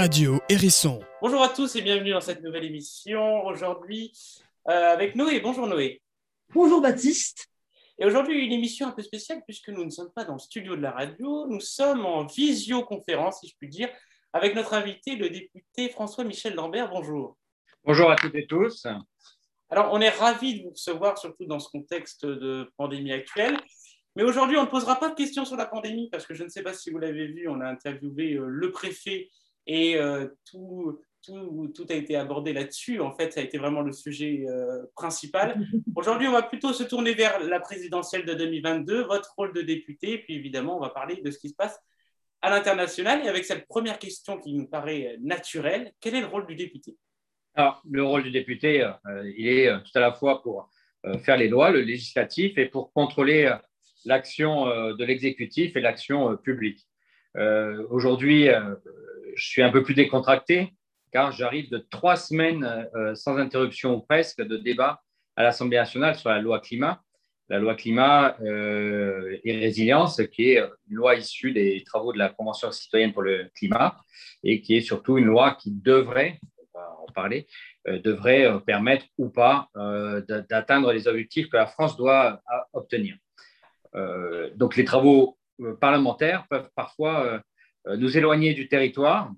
Radio Hérisson. Bonjour à tous et bienvenue dans cette nouvelle émission. Aujourd'hui, euh, avec Noé. Bonjour Noé. Bonjour Baptiste. Et aujourd'hui, une émission un peu spéciale puisque nous ne sommes pas dans le studio de la radio, nous sommes en visioconférence, si je puis dire, avec notre invité, le député François-Michel Lambert. Bonjour. Bonjour à toutes et tous. Alors, on est ravis de vous recevoir, surtout dans ce contexte de pandémie actuelle. Mais aujourd'hui, on ne posera pas de questions sur la pandémie parce que je ne sais pas si vous l'avez vu, on a interviewé euh, le préfet et euh, tout, tout, tout, a été abordé là-dessus. En fait, ça a été vraiment le sujet euh, principal. Aujourd'hui, on va plutôt se tourner vers la présidentielle de 2022, votre rôle de député, et puis évidemment, on va parler de ce qui se passe à l'international. Et avec cette première question qui nous paraît naturelle, quel est le rôle du député? Alors, le rôle du député, il est tout à la fois pour faire les lois, le législatif, et pour contrôler l'action euh, de l'exécutif et l'action euh, publique. Euh, aujourd'hui, je suis un peu plus décontracté car j'arrive de trois semaines sans interruption ou presque de débat à l'Assemblée nationale sur la loi climat. La loi climat et résilience, qui est une loi issue des travaux de la Convention citoyenne pour le climat et qui est surtout une loi qui devrait, on va en parler, devrait permettre ou pas d'atteindre les objectifs que la France doit obtenir. Euh, donc les travaux euh, parlementaires peuvent parfois euh, nous éloigner du territoire.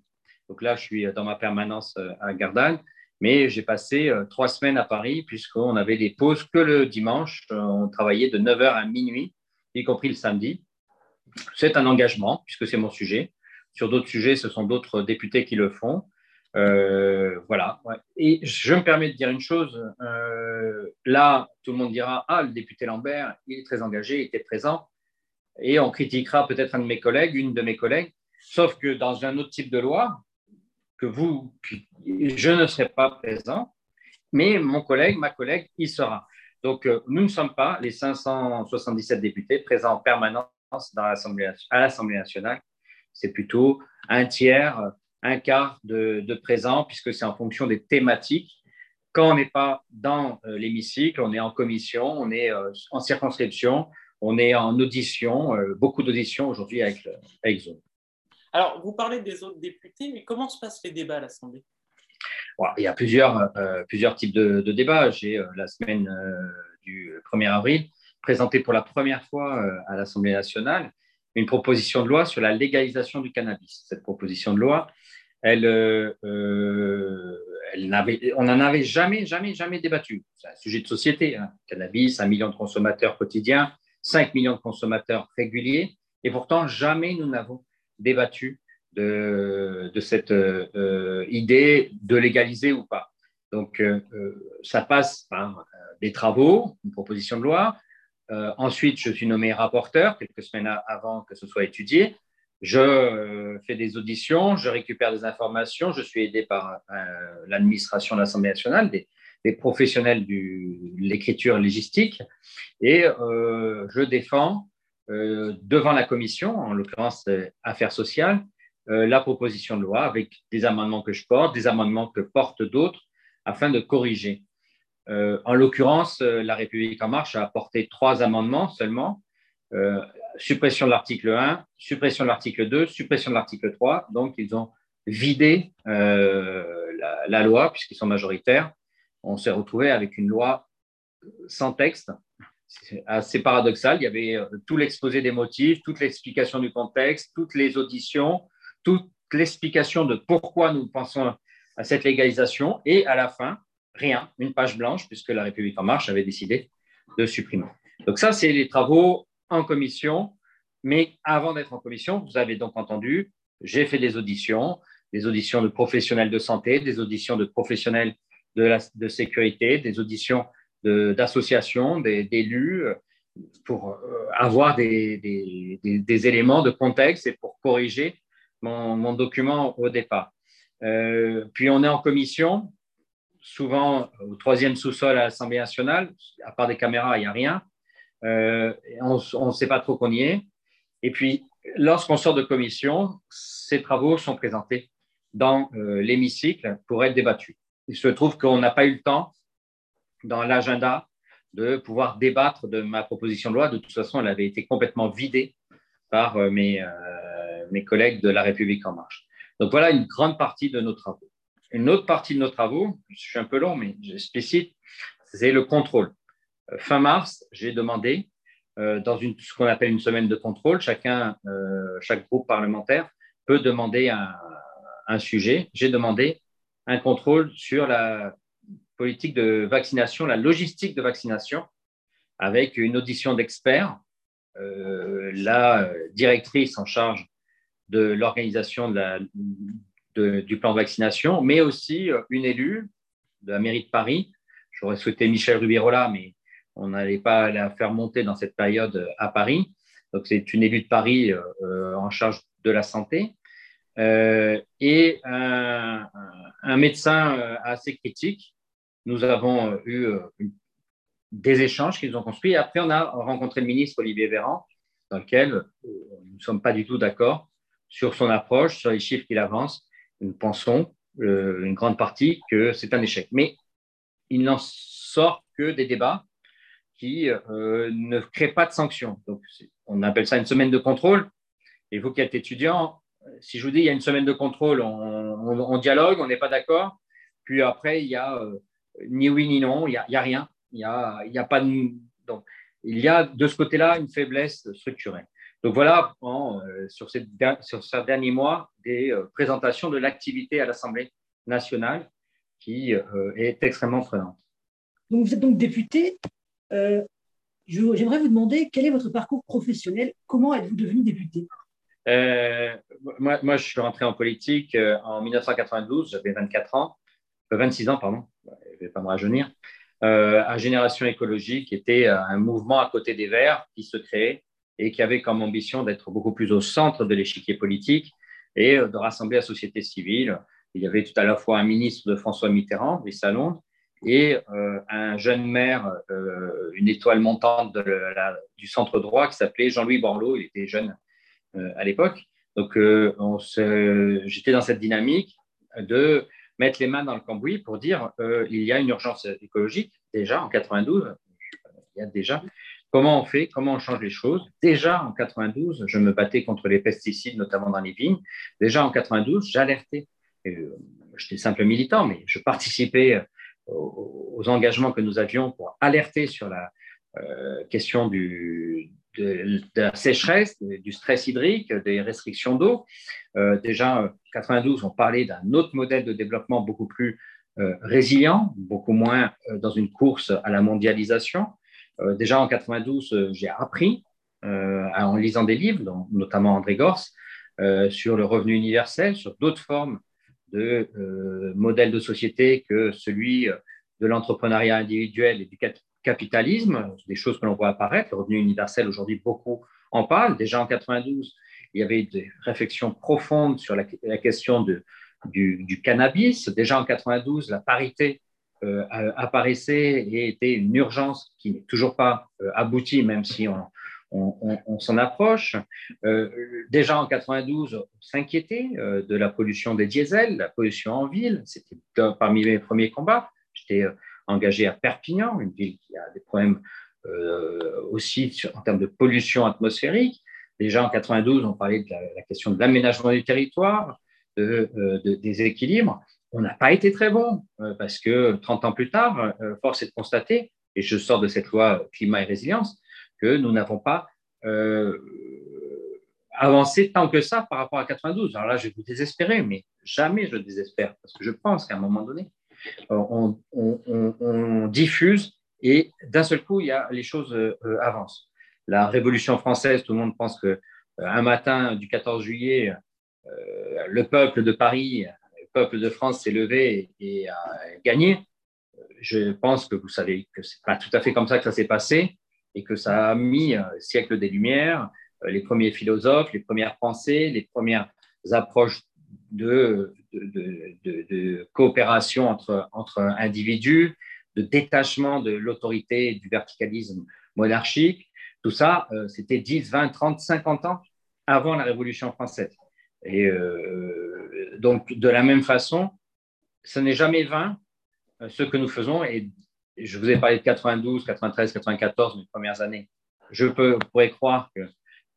Donc là, je suis dans ma permanence à Gardanne, mais j'ai passé trois semaines à Paris puisqu'on avait des pauses que le dimanche. On travaillait de 9h à minuit, y compris le samedi. C'est un engagement puisque c'est mon sujet. Sur d'autres sujets, ce sont d'autres députés qui le font. Euh, voilà. Et je me permets de dire une chose. Euh, là, tout le monde dira Ah, le député Lambert, il est très engagé, il était présent. Et on critiquera peut-être un de mes collègues, une de mes collègues. Sauf que dans un autre type de loi, que vous, je ne serai pas présent, mais mon collègue, ma collègue, il sera. Donc, euh, nous ne sommes pas les 577 députés présents en permanence dans à l'Assemblée nationale. C'est plutôt un tiers un quart de, de présent, puisque c'est en fonction des thématiques. Quand on n'est pas dans euh, l'hémicycle, on est en commission, on est euh, en circonscription, on est en audition, euh, beaucoup d'auditions aujourd'hui avec, avec Zoom. Alors, vous parlez des autres députés, mais comment se passent les débats à l'Assemblée? Il y a plusieurs, plusieurs types de, débats. J'ai la semaine du 1er avril présenté pour la première fois à l'Assemblée nationale une proposition de loi sur la légalisation du cannabis. Cette proposition de loi, euh, euh, elle on n'en avait jamais, jamais, jamais débattu. C'est un sujet de société. Hein. Cannabis, un million de consommateurs quotidiens, 5 millions de consommateurs réguliers, et pourtant jamais nous n'avons débattu de, cette euh, idée de légaliser ou pas. Donc, ça passe par des travaux, une proposition de loi. ensuite, je suis nommé rapporteur quelques semaines avant que ce soit étudié. Je euh, fais des auditions, je récupère des informations, je suis aidé par euh, l'administration de l'Assemblée nationale, des, professionnels de l'écriture légistique, et euh, je défends devant la commission, en l'occurrence Affaires sociales, la proposition de loi avec des amendements que je porte, des amendements que portent d'autres, afin de corriger. en l'occurrence, la République en marche a apporté trois amendements seulement suppression de l'article 1, suppression de l'article 2, suppression de l'article 3. Donc, ils ont vidé euh, la, loi, puisqu'ils sont majoritaires. On s'est retrouvé avec une loi sans texte. Assez paradoxal. Il y avait euh, tout l'exposé des motifs, toute l'explication du contexte, toutes les auditions, toute l'explication de pourquoi nous pensons à cette légalisation. Et à la fin, rien, une page blanche, puisque la République en marche avait décidé de supprimer. Donc ça, c'est les travaux en commission. Mais avant d'être en commission, vous avez donc entendu, j'ai fait des auditions, des auditions de professionnels de santé, des auditions de professionnels de, de sécurité, des auditions d'associations, d'élus, pour euh, avoir des, éléments de contexte et pour corriger mon, document au départ. Euh, puis on est en commission, souvent au troisième sous-sol à l'Assemblée nationale, à part des caméras, il n'y a rien. Euh, on ne sait pas trop qu'on y est. Et puis, lorsqu'on sort de commission, ces travaux sont présentés dans euh, l'hémicycle pour être débattus. Il se trouve qu'on n'a pas eu le temps dans l'agenda de pouvoir débattre de ma proposition de loi. De toute façon, elle avait été complètement vidée par euh, mes, mes collègues de La République en marche. Donc voilà une grande partie de nos travaux. Une autre partie de nos travaux, je suis un peu long, mais j'explicite, c'est le contrôle. Euh, fin mars, j'ai demandé, euh, dans une, ce qu'on appelle une semaine de contrôle, chacun, euh, chaque groupe parlementaire peut demander un sujet. J'ai demandé un contrôle sur la politique de vaccination, la logistique de vaccination, avec une audition d'experts. la directrice en charge de l'organisation du plan de vaccination, mais aussi une élue de la mairie de Paris. J'aurais souhaité Michel Rubirola, mais on n'allait pas la faire monter dans cette période à Paris. Donc, c'est une élue de Paris euh, en charge de la santé. Euh, et un, médecin euh, assez critique. Nous avons eu des échanges qu'ils ont construits. Après, on a rencontré le ministre Olivier Véran, dans lequel nous ne sommes pas du tout d'accord sur son approche, sur les chiffres qu'il avance. Nous pensons, une grande partie, que c'est un échec. Mais il n'en sort que des débats qui euh, ne créent pas de sanctions. Donc, on appelle ça une semaine de contrôle. Et vous qui êtes étudiant, si je vous dis il y a une semaine de contrôle, on, dialogue, on n'est pas d'accord. Puis après, il y a euh, ni oui ni non, il n'y a, a, rien. Il y a, il y a pas de, donc, il y a de ce côté-là une faiblesse structurelle. Donc voilà, euh, sur, ces, sur, ces, derniers mois, des présentations de l'activité à l'Assemblée nationale qui est extrêmement prenante. Donc vous êtes donc député euh, j'aimerais vous demander quel est votre parcours professionnel? Comment êtes-vous devenu député? Euh, moi, moi, je suis rentré en politique euh, en 1992, j'avais 24 ans, 26 ans, pardon, pas me rajeunir, à Génération écologique, était un mouvement à côté des Verts qui se créait et qui avait comme ambition d'être beaucoup plus au centre de l'échiquier politique et de rassembler la société civile. Il y avait tout à la fois un ministre de François Mitterrand, Brice Salonde, et euh, un jeune maire, euh, une étoile montante du centre droit qui s'appelait Jean-Louis Borloo, il était jeune euh, à l'époque. Donc, j'étais dans cette dynamique de mettre les mains dans le cambouis pour dire il y a une urgence écologique, déjà en 92, il y a déjà. Comment on fait? Comment on change les choses? Déjà en 92, je me battais contre les pesticides, notamment dans les vignes. Déjà en 92, j'alertais. J'étais simple militant, mais je participais aux, engagements que nous avions pour alerter sur la euh, question du, de, la sécheresse, du stress hydrique, des restrictions d'eau. Euh, déjà, en 92, on parlait d'un autre modèle de développement beaucoup plus euh, résilient, beaucoup moins dans une course à la mondialisation. déjà en 92, j'ai appris, en lisant des livres, notamment André Gors, sur le revenu universel, sur d'autres formes de euh, modèle de société que celui euh, de l'entrepreneuriat individuel et du capitalisme, des choses que l'on voit apparaître. Le revenu universel, aujourd'hui, beaucoup en parlent. Déjà en 92, il y avait des réflexions profondes sur la, question du, cannabis. Déjà en 92, la parité euh, apparaissait et était une urgence qui n'est toujours pas aboutie, même si on, on, s'en approche. Euh, déjà en 92, on s'inquiétait euh, de la pollution des diesels, la pollution en ville. C'était parmi mes premiers combats. J'étais euh, engagé à Perpignan, une ville qui a des problèmes aussi en termes de pollution atmosphérique. Déjà en 92, on parlait de la, question de l'aménagement du territoire, de, des équilibres. On n'a pas été très bon parce que 30 ans plus tard, force est de constater, et je sors de cette loi climat et résilience, que nous n'avons pas euh, avancé tant que ça par rapport à 92. Alors là, je vais vous désespérer, mais jamais je désespère, parce que je pense qu'à un moment donné, on, diffuse et d'un seul coup, il y a, les choses euh, avancent. La Révolution française, tout le monde pense que euh, un matin du 14 juillet, le peuple de Paris, le peuple de France s'est levé et a gagné. Je pense que vous savez que c'est pas tout à fait comme ça que ça s'est passé et que ça a mis siècle des Lumières, euh, les premiers philosophes, les premières pensées, les premières approches de, coopération entre, entre individus, de détachement de l'autorité du verticalisme monarchique. Tout ça, euh, c'était 10, 20, 30, 50 ans avant la Révolution française. Et euh, donc, de la même façon, ce n'est jamais vain ce que nous faisons et je vous ai parlé de 92, 93, 94, mes premières années. Je peux, pourrais croire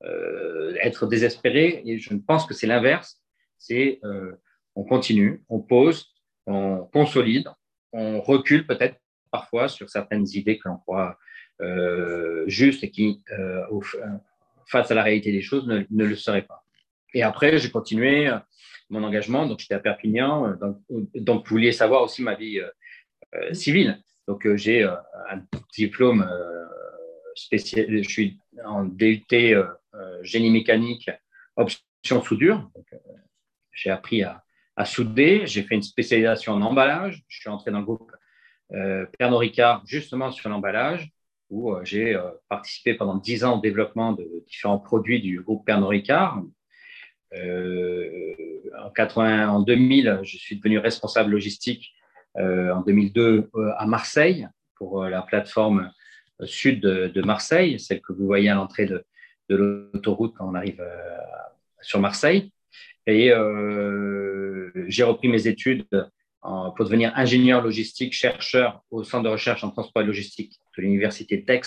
euh, être désespéré, et je pense que c'est l'inverse. C'est on continue, on pose, on consolide, on recule peut-être parfois sur certaines idées que l'on croit justes et qui, face à la réalité des choses, ne, le seraient pas. Et après, j'ai continué mon engagement. Donc, j'étais à Perpignan. Donc, vous vouliez savoir aussi ma vie civile. Donc, j'ai un diplôme spécial. Je suis en DUT génie mécanique, option soudure. J'ai appris à, souder. J'ai fait une spécialisation en emballage. Je suis entré dans le groupe euh, Pernod Ricard justement sur l'emballage, où euh, j'ai euh, participé pendant dix ans au développement de différents produits du groupe Pernod Ricard. en, 80, en 2000, je suis devenu responsable logistique en 2002 à Marseille pour la plateforme sud de, Marseille, celle que vous voyez à l'entrée de, de l'autoroute quand on arrive sur Marseille. Et euh, j'ai repris mes études pour devenir ingénieur logistique, chercheur au centre de recherche en transport et logistique de l'université d'Aix,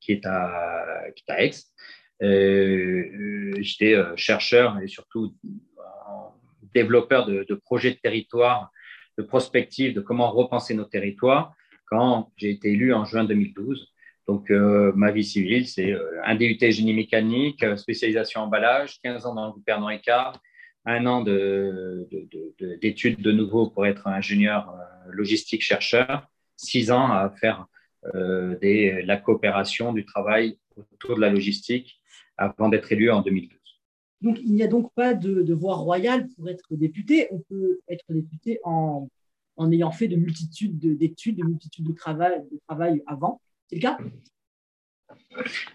qui est à, qui est à Aix. Euh, j'étais euh, chercheur et surtout développeur de, projets de territoire, de prospective, de comment repenser nos territoires quand j'ai été élu en juin 2012. Donc, ma vie civile, c'est un DUT génie mécanique, spécialisation emballage, 15 ans dans le gouvernement Ricard, un an d'études de, nouveau pour être ingénieur euh, logistique chercheur, six ans à faire euh, des, la coopération, du travail autour de la logistique avant d'être élu en 2012. Donc, il n'y a donc pas de, voie royale pour être député. On peut être député en, en ayant fait de multitudes d'études, de, multitudes de travail, de travail avant. C'est le cas?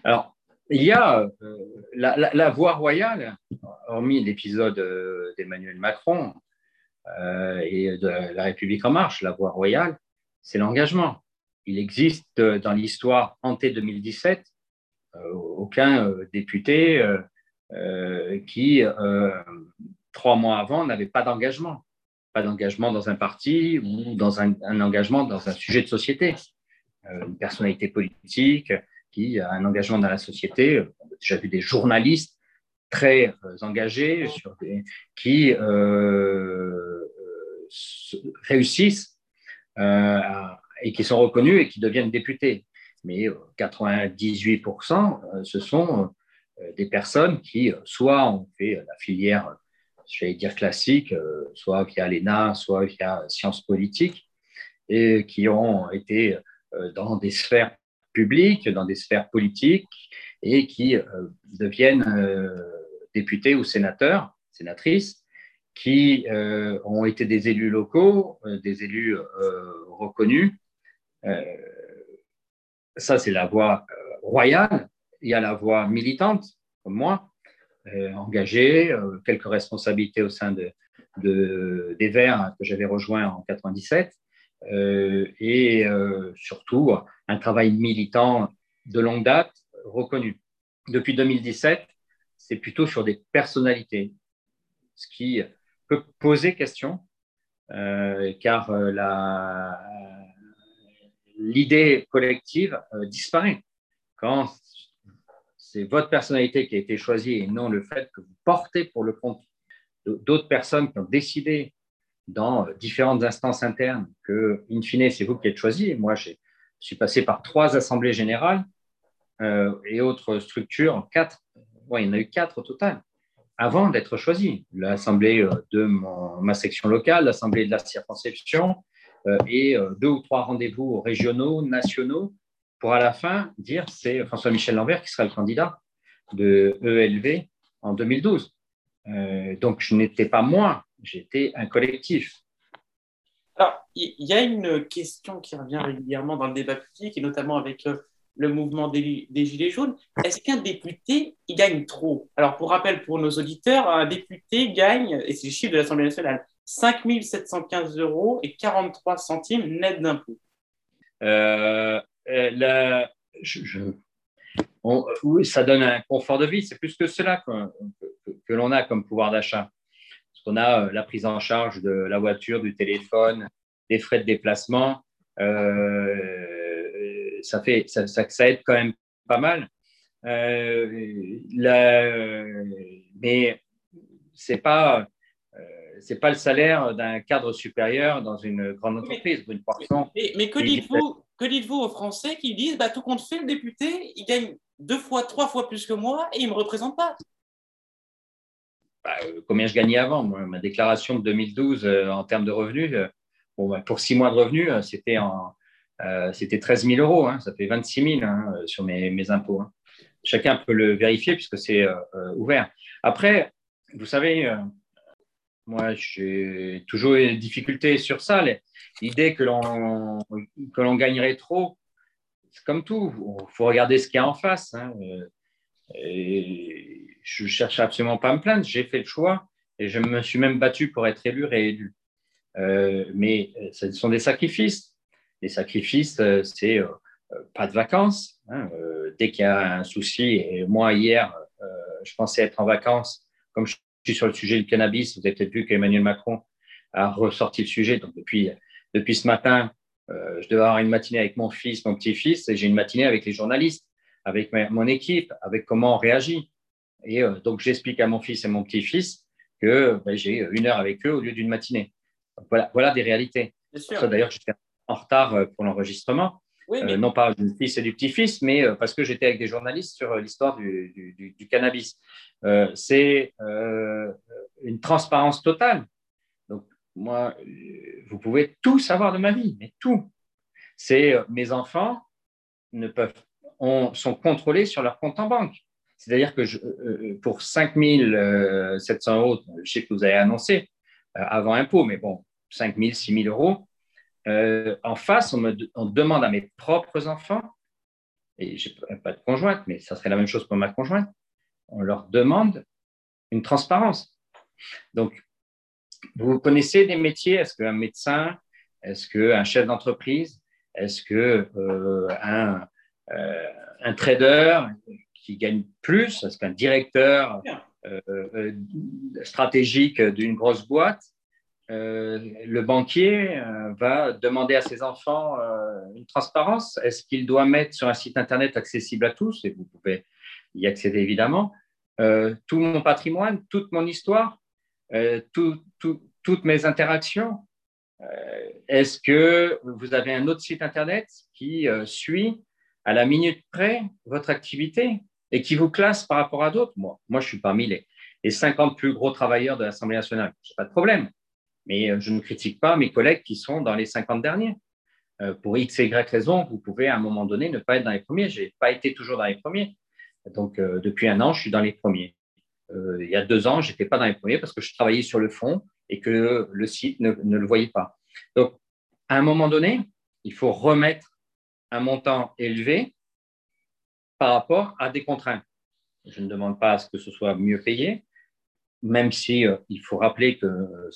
Alors, il y a euh, la, voie royale, hormis l'épisode euh, d'Emmanuel Macron euh, et de la République en marche, la voie royale, c'est l'engagement. Il existe dans l'histoire hanté 2017 aucun député qui, trois mois avant, n'avait pas d'engagement. Pas d'engagement dans un parti ou dans un, engagement dans un sujet de société. une personnalité politique, qui a un engagement dans la société. On a déjà vu des journalistes très euh, engagés sur qui euh, euh, réussissent et qui sont reconnus et qui deviennent députés. Mais 98%, ce sont des personnes qui soit ont fait la filière, je vais dire classique, soit via l'ENA, soit via sciences politiques, et qui ont été dans des sphères publiques, dans des sphères politiques et qui euh, deviennent euh, députés ou sénateurs, sénatrices, qui euh, ont été des élus locaux, des élus reconnus. ça, c'est la voie royale. Il y a la voie militante, comme moi, engagée, quelques responsabilités au sein de, de des Verts que j'avais rejoint en 97. Euh, et euh, surtout un travail militant de longue date reconnu. Depuis 2017, c'est plutôt sur des personnalités, ce qui peut poser question, euh, car l'idée collective disparaît. Quand c'est votre personnalité qui a été choisie et non le fait que vous portez pour le compte d'autres personnes qui ont décidé dans différentes instances internes que, in fine, c'est vous qui êtes choisi. Moi, je suis passé par trois assemblées générales euh, et autres structures, quatre, ouais, il y en a eu quatre au total, avant d'être choisi. L'assemblée euh, de ma section locale, l'assemblée de la circonscription euh, et deux ou trois rendez-vous régionaux, nationaux, pour à la fin dire c'est François-Michel Lambert qui sera le candidat de ELV en 2012. donc, je n'étais pas moi j'étais un collectif. Alors, il y a une question qui revient régulièrement dans le débat public, et notamment avec euh, le mouvement des, Gilets jaunes. Est-ce qu'un député, il gagne trop? Alors, pour rappel pour nos auditeurs, un député gagne, et c'est le chiffre de l'Assemblée nationale, 5 715 euros et 43 centimes net d'impôts. Euh, euh oui, ça donne un confort de vie. C'est plus que cela que l'on a comme pouvoir d'achat on a euh, la prise en charge de la voiture, du téléphone, des frais de déplacement. Euh, ça, fait, ça, ça, aide quand même pas mal. Euh, la, mais c'est pas c'est pas le salaire d'un cadre supérieur dans une grande entreprise, mais, mais, que dites-vous que dites-vous aux Français qui disent bah, tout compte fait, le député, il gagne deux fois, trois fois plus que moi et il ne me représente pas bah, euh, Combien je gagnais avant Ma déclaration de 2012 euh, en termes de revenus, euh, bah, pour six mois de revenus, c'était, c'était 13 000 euros. Hein, ça fait 26 000 hein, sur mes, impôts. Hein. Chacun peut le vérifier puisque c'est ouvert. Après, vous savez, moi, j'ai toujours eu des difficultés sur ça. L'idée que l'on, gagnerait trop, c'est comme tout. Il faut regarder ce qu'il y a en face. Je ne cherche absolument pas à me plaindre. J'ai fait le choix et je me suis même battu pour être élu, réélu. Euh, mais ce sont des sacrifices. Les sacrifices, euh, c'est euh, pas de vacances. Hein. dès qu'il y a un souci, et moi, hier, je pensais être en vacances, comme je sur le sujet du cannabis. Vous avez peut-être vu qu'Emmanuel Macron a ressorti le sujet. Donc, depuis, depuis ce matin, euh, je devais avoir une matinée avec mon fils, mon petit-fils, et j'ai une matinée avec les journalistes, avec mon équipe, avec comment on réagit. Et euh, donc, j'explique à mon fils et mon petit-fils que ben, j'ai une heure avec eux au lieu d'une matinée. voilà, voilà des réalités. D'ailleurs, j'étais en retard euh, pour l'enregistrement. non pas du fils et du petit-fils, mais parce que j'étais avec des journalistes sur l'histoire du, du, cannabis. Euh, c'est euh, une transparence totale. Donc, moi, euh, vous pouvez tout savoir de ma vie, mais tout. C'est mes enfants ne peuvent, sont contrôlés sur leur compte en banque. C'est-à-dire que je, pour 5 700 euros, je sais que vous avez annoncé avant impôt, mais bon, 5 000, 6 000 euros, en face, on, me, demande à mes propres enfants, et je n'ai pas de conjointe, mais ça serait la même chose pour ma conjointe, on leur demande une transparence. Donc, vous connaissez des métiers? Est-ce qu'un médecin? Est-ce qu'un chef d'entreprise? Est-ce qu'un euh, euh, un trader? Qui gagne plus Est-ce qu'un directeur euh, stratégique d'une grosse boîte le banquier va demander à ses enfants une transparence. Est-ce qu'il doit mettre sur un site Internet accessible à tous? Et vous pouvez y accéder évidemment, euh, tout mon patrimoine, toute mon histoire, euh, toutes mes interactions. Euh, est-ce que vous avez un autre site Internet qui suit à la minute près votre activité? Et qui vous classe par rapport à d'autres moi, moi, je suis parmi les, les 50 plus gros travailleurs de l'Assemblée nationale. Je pas de problème. Mais je ne critique pas mes collègues qui sont dans les 50 derniers. pour X et Y raison, vous pouvez à un moment donné ne pas être dans les premiers. Je n'ai pas été toujours dans les premiers. Donc, euh, depuis un an, je suis dans les premiers. Euh, il y a deux ans, je n'étais pas dans les premiers parce que je travaillais sur le fond et que le site ne, le voyait pas. Donc, à un moment donné, il faut remettre un montant élevé par rapport à des contraintes. Je ne demande pas à ce que ce soit mieux payé, même si euh, il faut rappeler que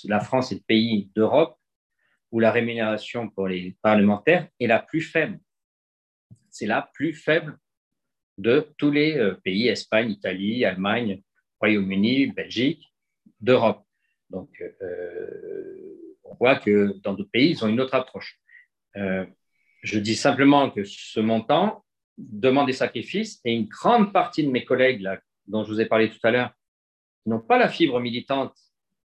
la France est le pays d'Europe où la rémunération pour les parlementaires est la plus faible. C'est la plus faible de tous les euh, pays, Espagne, Italie, Allemagne, Royaume-Uni, Belgique, d'Europe. Donc, euh, on voit que dans d'autres pays, ils ont une autre approche. Euh, je dis simplement que ce montant demande des sacrifices et une grande partie de mes collègues, dont je vous ai parlé tout à l'heure, n'ont pas la fibre militante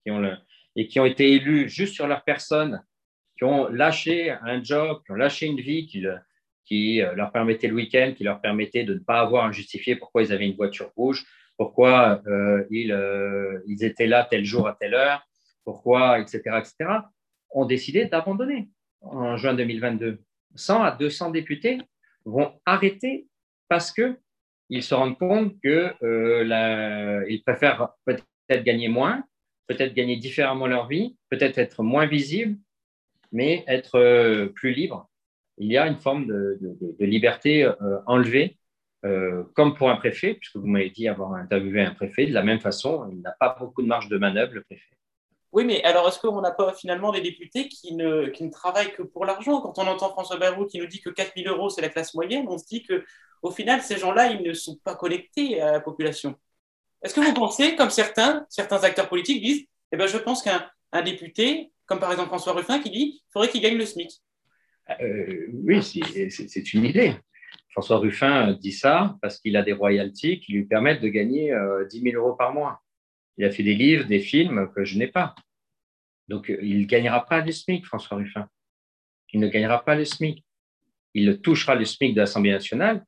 qui ont le, et qui ont été élus juste sur leur personne, qui ont lâché un job, qui ont lâché une vie, qui, qui euh, leur permettait le week-end, qui leur permettait de ne pas avoir à justifier pourquoi ils avaient une voiture rouge, pourquoi euh, ils, euh, ils, étaient là tel jour à telle heure, pourquoi, etc., etc., ont décidé d'abandonner en juin 2022. 100 à 200 députés vont arrêter parce que ils se rendent compte qu'ils préfèrent peut-être gagner moins, peut-être gagner différemment leur vie, peut-être être moins visibles, mais être plus libres il y a une forme de, liberté euh, enlevée, euh, comme pour un préfet, puisque vous m'avez dit avoir interviewé un préfet, de la même façon, il n'a pas beaucoup de marge de manœuvre, le préfet. Oui, mais alors est-ce qu'on n'a pas finalement des députés qui ne, travaillent que pour l'argent? Quand on entend François Bayrou qui nous dit que 4 000 euros, c'est la classe moyenne, on se dit qu'au final, ces gens-là, ils ne sont pas connectés à la population. Est-ce que vous pensez, comme certains, certains acteurs politiques disent, eh ben, je pense qu'un député, comme par exemple François Ruffin, qui dit qu'il faudrait qu'il gagne le SMIC? Euh, oui, c'est une idée. François Ruffin dit ça parce qu'il a des royalties qui lui permettent de gagner 10 euh, 000 euros par mois. Il a fait des livres, des films que je n'ai pas. Donc, euh, il ne gagnera pas le SMIC, François Ruffin. Il ne gagnera pas le SMIC. Il touchera le SMIC de l'Assemblée nationale,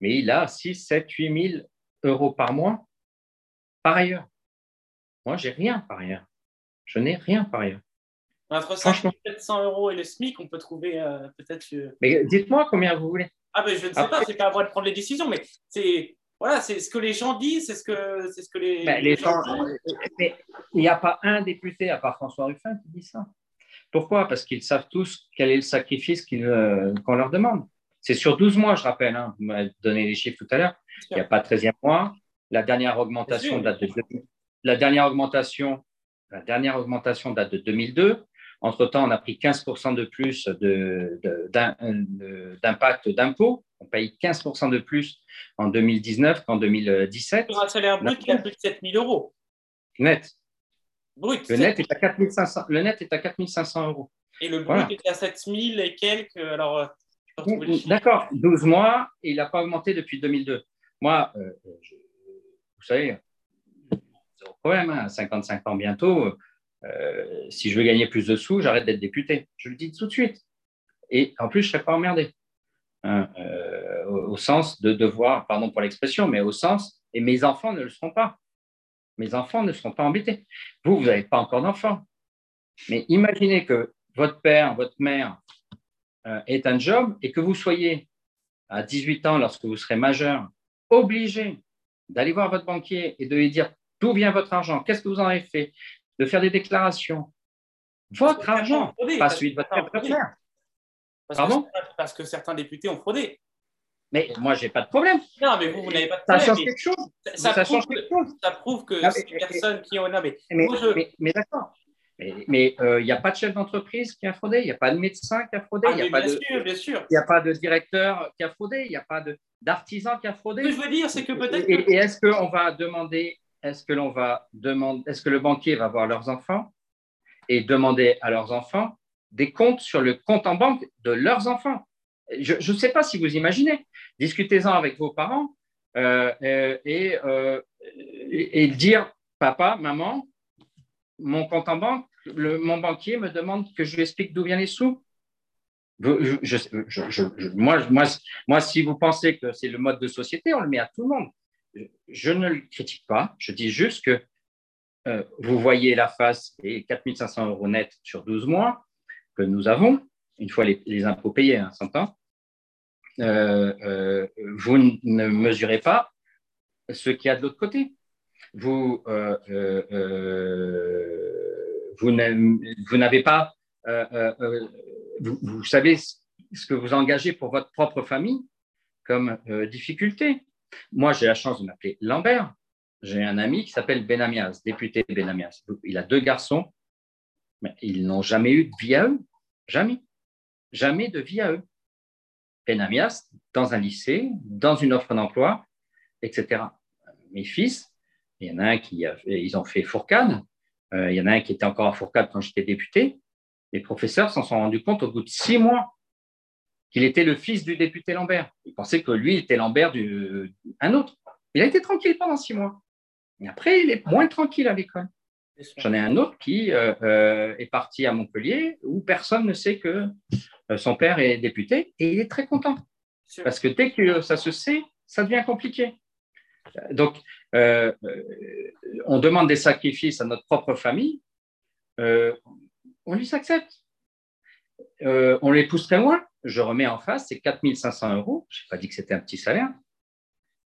mais il a 6, 7, 8 000 euros par mois par ailleurs. Moi, j'ai rien par ailleurs. Je n'ai rien par ailleurs. Entre 700 euros et le SMIC, on peut trouver euh, peut-être. Mais dites-moi combien vous voulez. Ah ben je ne sais pas, c'est pas à moi de prendre les décisions, mais c'est voilà, c'est ce que les gens disent, c'est ce que c'est ce que les, ben, les, gens. mais il n'y a pas un député à part François Ruffin qui dit ça. Pourquoi? Parce qu'ils savent tous quel est le sacrifice euh, qu'on leur demande. C'est sur 12 mois, je rappelle. Hein, vous m'avez donné les chiffres tout à l'heure. Il n'y a pas de 13e mois. La dernière augmentation date de la dernière augmentation, la dernière augmentation date de 2002. Entre-temps, on a pris 15% de plus d'impact d'impôts. On paye 15% de plus en 2019 qu'en 2017. Pour un salaire brut qui a plus de 7 000 euros. Net. Brut. Le net, est à 4 500, le net est à 4 500 euros. Et le brut est à 7 000 et quelques. Alors, euh, D'accord, 12 mois, et il n'a pas augmenté depuis 2002. Moi, euh, vous savez, zéro problème, à hein, 55 ans bientôt, euh, si je veux gagner plus de sous, j'arrête d'être député. Je le dis tout de suite. Et en plus, je ne serai pas emmerdé. Hein, euh, au, sens de devoir, pardon pour l'expression, mais au sens, et mes enfants ne le seront pas. Mes enfants ne seront pas embêtés. Vous, vous n'avez pas encore d'enfants. Mais imaginez que votre père, votre mère euh, est un job et que vous soyez à 18 ans, lorsque vous serez majeur, obligé d'aller voir votre banquier et de lui dire d'où vient votre argent, qu'est-ce que vous en avez fait, de faire des déclarations. Votre argent, pas celui de votre père. Pardon Parce que certains députés ont fraudé. Mais moi, je n'ai pas de problème. Non, mais vous, vous n'avez pas de problème. Ça change quelque chose. Ça, ça change quelque chose. Ça prouve que ces personnes qui ont. Non, mais, mais, d'accord. Mais il n'y a pas de chef d'entreprise qui a fraudé, il n'y a pas de médecin qui a fraudé, il n'y a, pas de, bien sûr. Il a pas de directeur qui a fraudé, il n'y a pas d'artisan qui a fraudé. Ce que je veux dire, c'est que peut-être. Et, est-ce qu'on va demander, est-ce que l'on va demander, est-ce que le banquier va voir leurs enfants et demander à leurs enfants des comptes sur le compte en banque de leurs enfants? Je ne sais pas si vous imaginez. Discutez-en avec vos parents euh, euh, et, euh, et, dire, papa, maman, mon compte en banque, mon banquier me demande que je lui explique d'où viennent les sous. moi, si vous pensez que c'est le mode de société, on le met à tout le monde. Je, ne le critique pas. Je dis juste que euh, vous voyez la face des 4500 euros net sur 12 mois que nous avons, une fois les, impôts payés, hein, 100 ans. Euh, euh, vous ne mesurez pas ce qu'il y a de l'autre côté. Vous, n'avez pas, vous, savez ce que vous engagez pour votre propre famille comme difficulté. Moi, j'ai la chance de m'appeler Lambert. J'ai un ami qui s'appelle Benamias, député Benamias. Il a deux garçons, mais ils n'ont jamais eu de vie à eux. Jamais. Jamais de vie à eux. Benamias, dans un lycée, dans une offre d'emploi, etc. Mes fils, il y en a un qui a, ils ont fait Fourcade, euh, il y en a un qui était encore à Fourcade quand j'étais député. Les professeurs s'en sont rendus compte au bout de six mois qu'il était le fils du député Lambert. Ils pensaient que lui était Lambert d'un autre. Il a été tranquille pendant six mois. Et après, il est moins tranquille à l'école. J'en ai un autre qui euh, euh, est parti à Montpellier où personne ne sait que son père est député et il est très content. Parce que dès que ça se sait, ça devient compliqué. Donc, euh, euh, on demande des sacrifices à notre propre famille, euh, on les accepte. on les pousse très loin. Je remets en face, c'est 4500 euros. Je n'ai pas dit que c'était un petit salaire.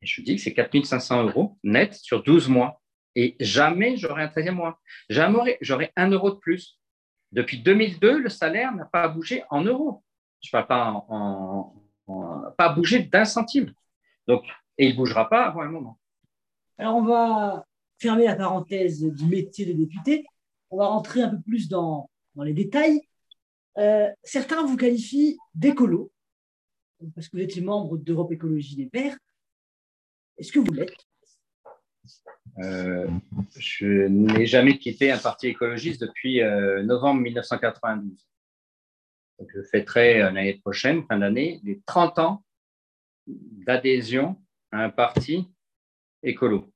Je dis que c'est 4500 euros net sur 12 mois. Et jamais j'aurai un 13e mois. J'aurai un euro de plus. Depuis 2002, le salaire n'a pas bougé en euros. Je ne parle pas en, pas bougé d'un centime. Donc, et il ne bougera pas avant un moment. Alors, on va fermer la parenthèse du métier de député. On va rentrer un peu plus dans les détails. Euh, certains vous qualifient d'écolo, parce que vous étiez membre d'Europe Écologie des Verts. Est-ce que vous l'êtes? Euh, Je n'ai jamais quitté un parti écologiste depuis euh, novembre 1992. Donc, je fêterai l'année prochaine, fin d'année, les 30 ans d'adhésion un parti écolo.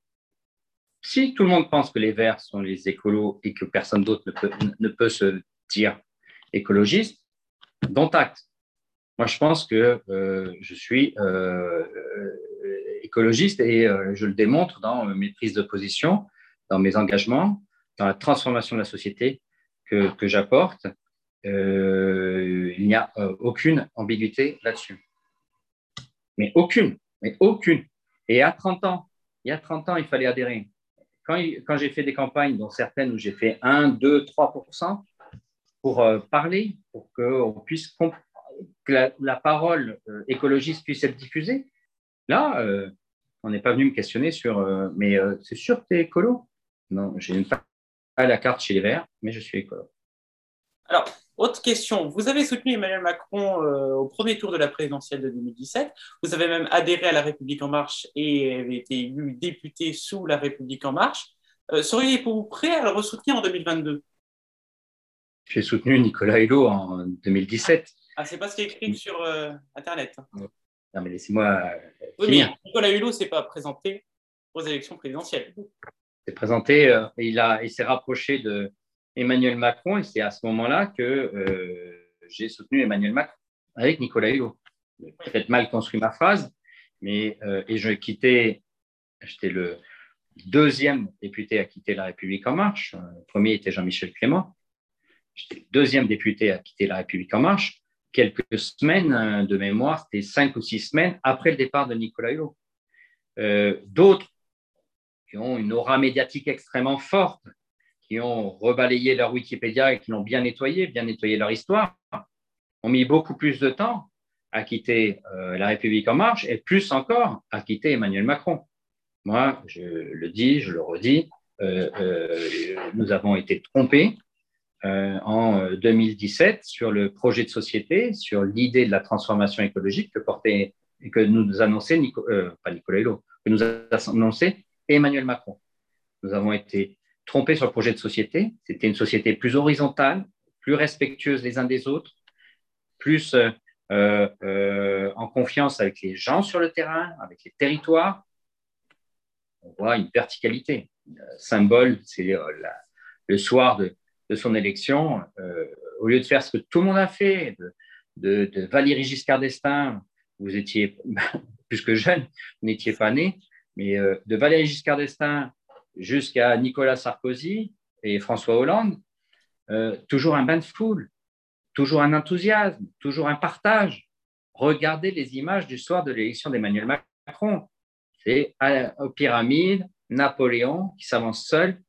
si tout le monde pense que les Verts sont les écolos et que personne d'autre ne peut, ne peut se dire écologiste, dont acte. Moi, je pense que euh, je suis euh, écologiste et euh, je le démontre dans mes prises de position, dans mes engagements, dans la transformation de la société que, que j'apporte. il n'y a aucune ambiguïté là-dessus. Mais aucune, mais aucune. Et à 30 ans, il y a 30 ans, il fallait adhérer. Quand, quand j'ai fait des campagnes, dont certaines où j'ai fait 1, 2, 3 pour parler, pour que la, parole euh, écologiste puisse être diffusée. Là, euh, on n'est pas venu me questionner sur euh, mais c'est sûr que tu es écolo? Non, je n'ai pas la carte chez les Verts, mais je suis écolo. Alors, autre question. Vous avez soutenu Emmanuel Macron au premier tour de la présidentielle de 2017. Vous avez même adhéré à La République En Marche et avez été élu député sous La République En Marche. Seriez-vous prêt à le ressoutenir en 2022 J'ai soutenu Nicolas Hulot en 2017. Ah, c'est pas ce qui est écrit sur euh, Internet. Non, mais laissez-moi. Euh, Nicolas Hulot s'est pas présenté aux élections présidentielles. Il s'est présenté, euh, il, a, il s'est rapproché de Emmanuel Macron et c'est à ce moment-là que j'ai soutenu Emmanuel Macron avec Nicolas Hulot. J'ai peut-être mal construit ma phrase, mais et je quittais, j'étais le deuxième député à quitter La République En Marche. Le premier était Jean-Michel Clément. Le deuxième député à quitter La République En Marche quelques semaines euh, de mémoire, c'était cinq ou six semaines après le départ de Nicolas Hulot. Euh, d'autres qui ont une aura médiatique extrêmement forte, qui ont rebalayé leur Wikipédia et qui l'ont bien nettoyé, bien nettoyé leur histoire, ont mis beaucoup plus de temps à quitter euh, la République en marche et plus encore à quitter Emmanuel Macron. Moi, je le dis, je le redis, nous avons été trompés euh, en 2017 euh, sur le projet de société, sur l'idée de la transformation écologique que portait et que nous annonçait euh, pas Nicolas Hulot, que nous a annoncé Emmanuel Macron. Nous avons été trompés sur le projet de société. C'était une société plus horizontale, plus respectueuse les uns des autres, plus en confiance avec les gens sur le terrain, avec les territoires. On voit une verticalité. Le symbole, c'est le soir de, de son élection, euh, au lieu de faire ce que tout le monde a fait, de, de, Valéry Giscard d'Estaing, vous étiez plus que jeune, vous n'étiez pas né, mais euh, de Valéry Giscard d'Estaing jusqu'à Nicolas Sarkozy et François Hollande, euh, toujours un bain de foule, toujours un enthousiasme, toujours un partage. Regardez les images du soir de l'élection d'Emmanuel Macron. C'est aux pyramides, Napoléon qui s'avance seul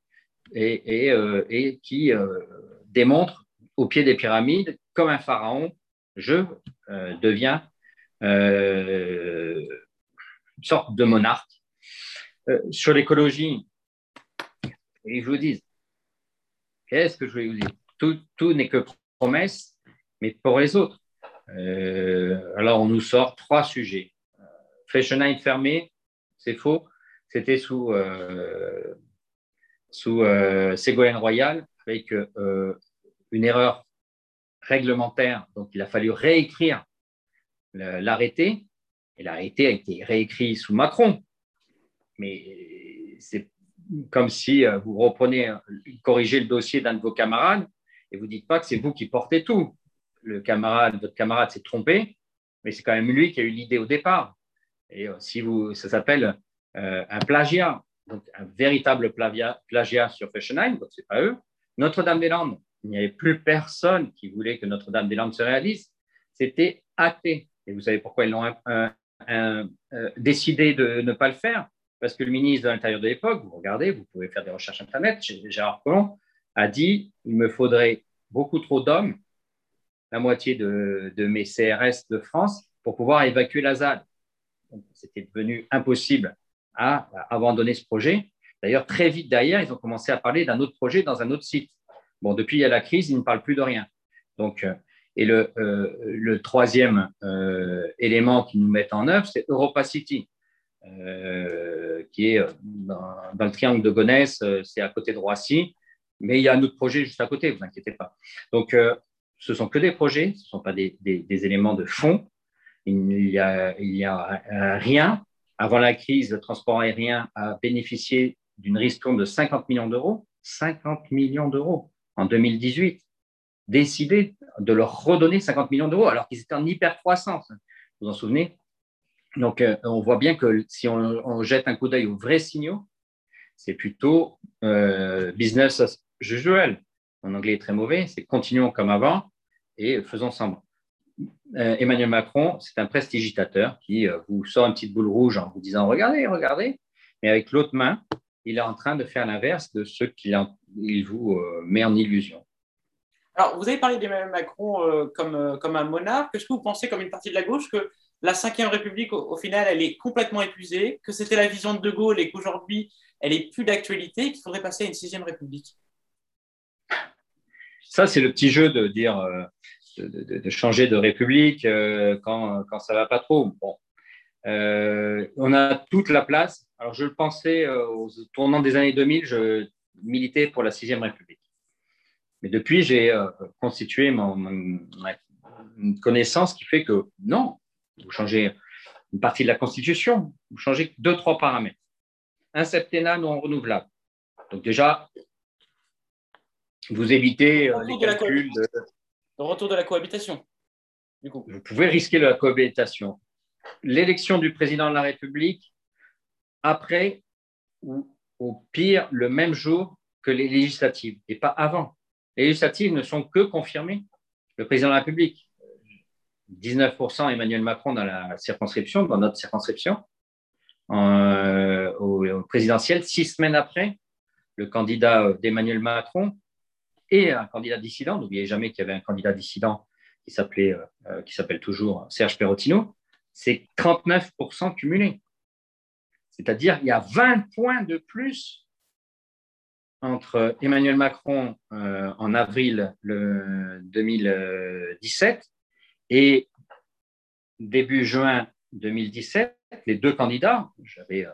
et, euh, et, qui euh, démontre au pied des pyramides, comme un pharaon, je euh, deviens une sorte de monarque. sur l'écologie, je vous dis, qu'est-ce que je vais vous dire? Tout, n'est que promesse, mais pour les autres. alors, on nous sort trois sujets. Fessenheim fermé, c'est faux. C'était sous sous euh, Ségolène Royal avec euh, une erreur réglementaire. Donc, il a fallu réécrire l'arrêté. Et l'arrêté a été réécrit sous Macron. Mais c'est comme si euh, vous reprenez, corrigez le dossier d'un de vos camarades et vous dites pas que c'est vous qui portez tout. Le camarade, votre camarade s'est trompé, mais c'est quand même lui qui a eu l'idée au départ. Et si vous, ça s'appelle un plagiat donc un véritable plagiat, sur Fessenheim, donc ce n'est pas eux. Notre-Dame-des-Landes, il n'y avait plus personne qui voulait que Notre-Dame-des-Landes se réalise. C'était acté. Et vous savez pourquoi ils l'ont euh, décidé de ne pas le faire? Parce que le ministre de l'Intérieur de l'époque, vous regardez, vous pouvez faire des recherches Internet, Gérard Collomb, a dit il me faudrait beaucoup trop d'hommes, la moitié de, de, mes CRS de France, pour pouvoir évacuer la ZAD. C'était devenu impossible à abandonner ce projet. D'ailleurs, très vite derrière, ils ont commencé à parler d'un autre projet dans un autre site. Bon, depuis il y a la crise, ils ne parlent plus de rien. Donc, euh, et le, euh, troisième euh, élément qu'ils nous mettent en œuvre, c'est Europa City, qui est dans, le triangle de Gonesse, c'est à côté de Roissy, mais il y a un autre projet juste à côté, vous inquiétez pas. Donc, ce sont que des projets, ce ne sont pas des, éléments de fond. Il n'y a rien avant la crise, le transport aérien a bénéficié d'une ristourne de 50 millions d'euros, 50 millions d'euros en 2018, décidé de leur redonner 50 millions d'euros alors qu'ils étaient en hyper-croissance. Vous vous en souvenez? Donc, euh, on voit bien que si on, jette un coup d'œil aux vrais signaux, c'est plutôt euh, business as usual. Mon anglais est très mauvais, c'est continuons comme avant et faisons semblant. Euh, Emmanuel Macron, c'est un prestigitateur qui vous sort une petite boule rouge en vous disant regardez, regardez, mais avec l'autre main, il est en train de faire l'inverse de ce qu'il vous met en illusion. Alors, vous avez parlé d'Emmanuel Macron euh, comme, euh, comme un monarque. Est-ce que vous pensez, comme une partie de la gauche, que la Ve République, au, final, elle est complètement épuisée, que c'était la vision de De Gaulle et qu'aujourd'hui, elle est plus d'actualité qu'il faudrait passer à une Sixième République? Ça, c'est le petit jeu de dire, euh, de, changer de République quand, quand ça ne va pas trop. Bon. on a toute la place. Alors, je le pensais au tournant des années 2000, je militais pour la Sixième République. Mais depuis, j'ai euh, constitué mon, une connaissance qui fait que non, vous changez une partie de la Constitution, vous changez deux, trois paramètres. Un septennat non renouvelable. Donc déjà, vous évitez euh, les calculs de... Le retour de la cohabitation. Vous pouvez risquer la cohabitation. L'élection du président de la République après ou au pire le même jour que les législatives et pas avant. Les législatives ne sont que confirmées. Le président de la République, 19% Emmanuel Macron dans la circonscription, dans notre circonscription, euh, au, présidentiel, six semaines après, le candidat d'Emmanuel Macron et un candidat dissident. N'oubliez jamais qu'il y avait un candidat dissident qui s'appelait, euh, qui s'appelle toujours Serge Perrotino. C'est 39% cumulé. C'est-à-dire il y a 20 points de plus entre Emmanuel Macron euh, en avril 2017 et début juin 2017, les deux candidats, j'avais euh,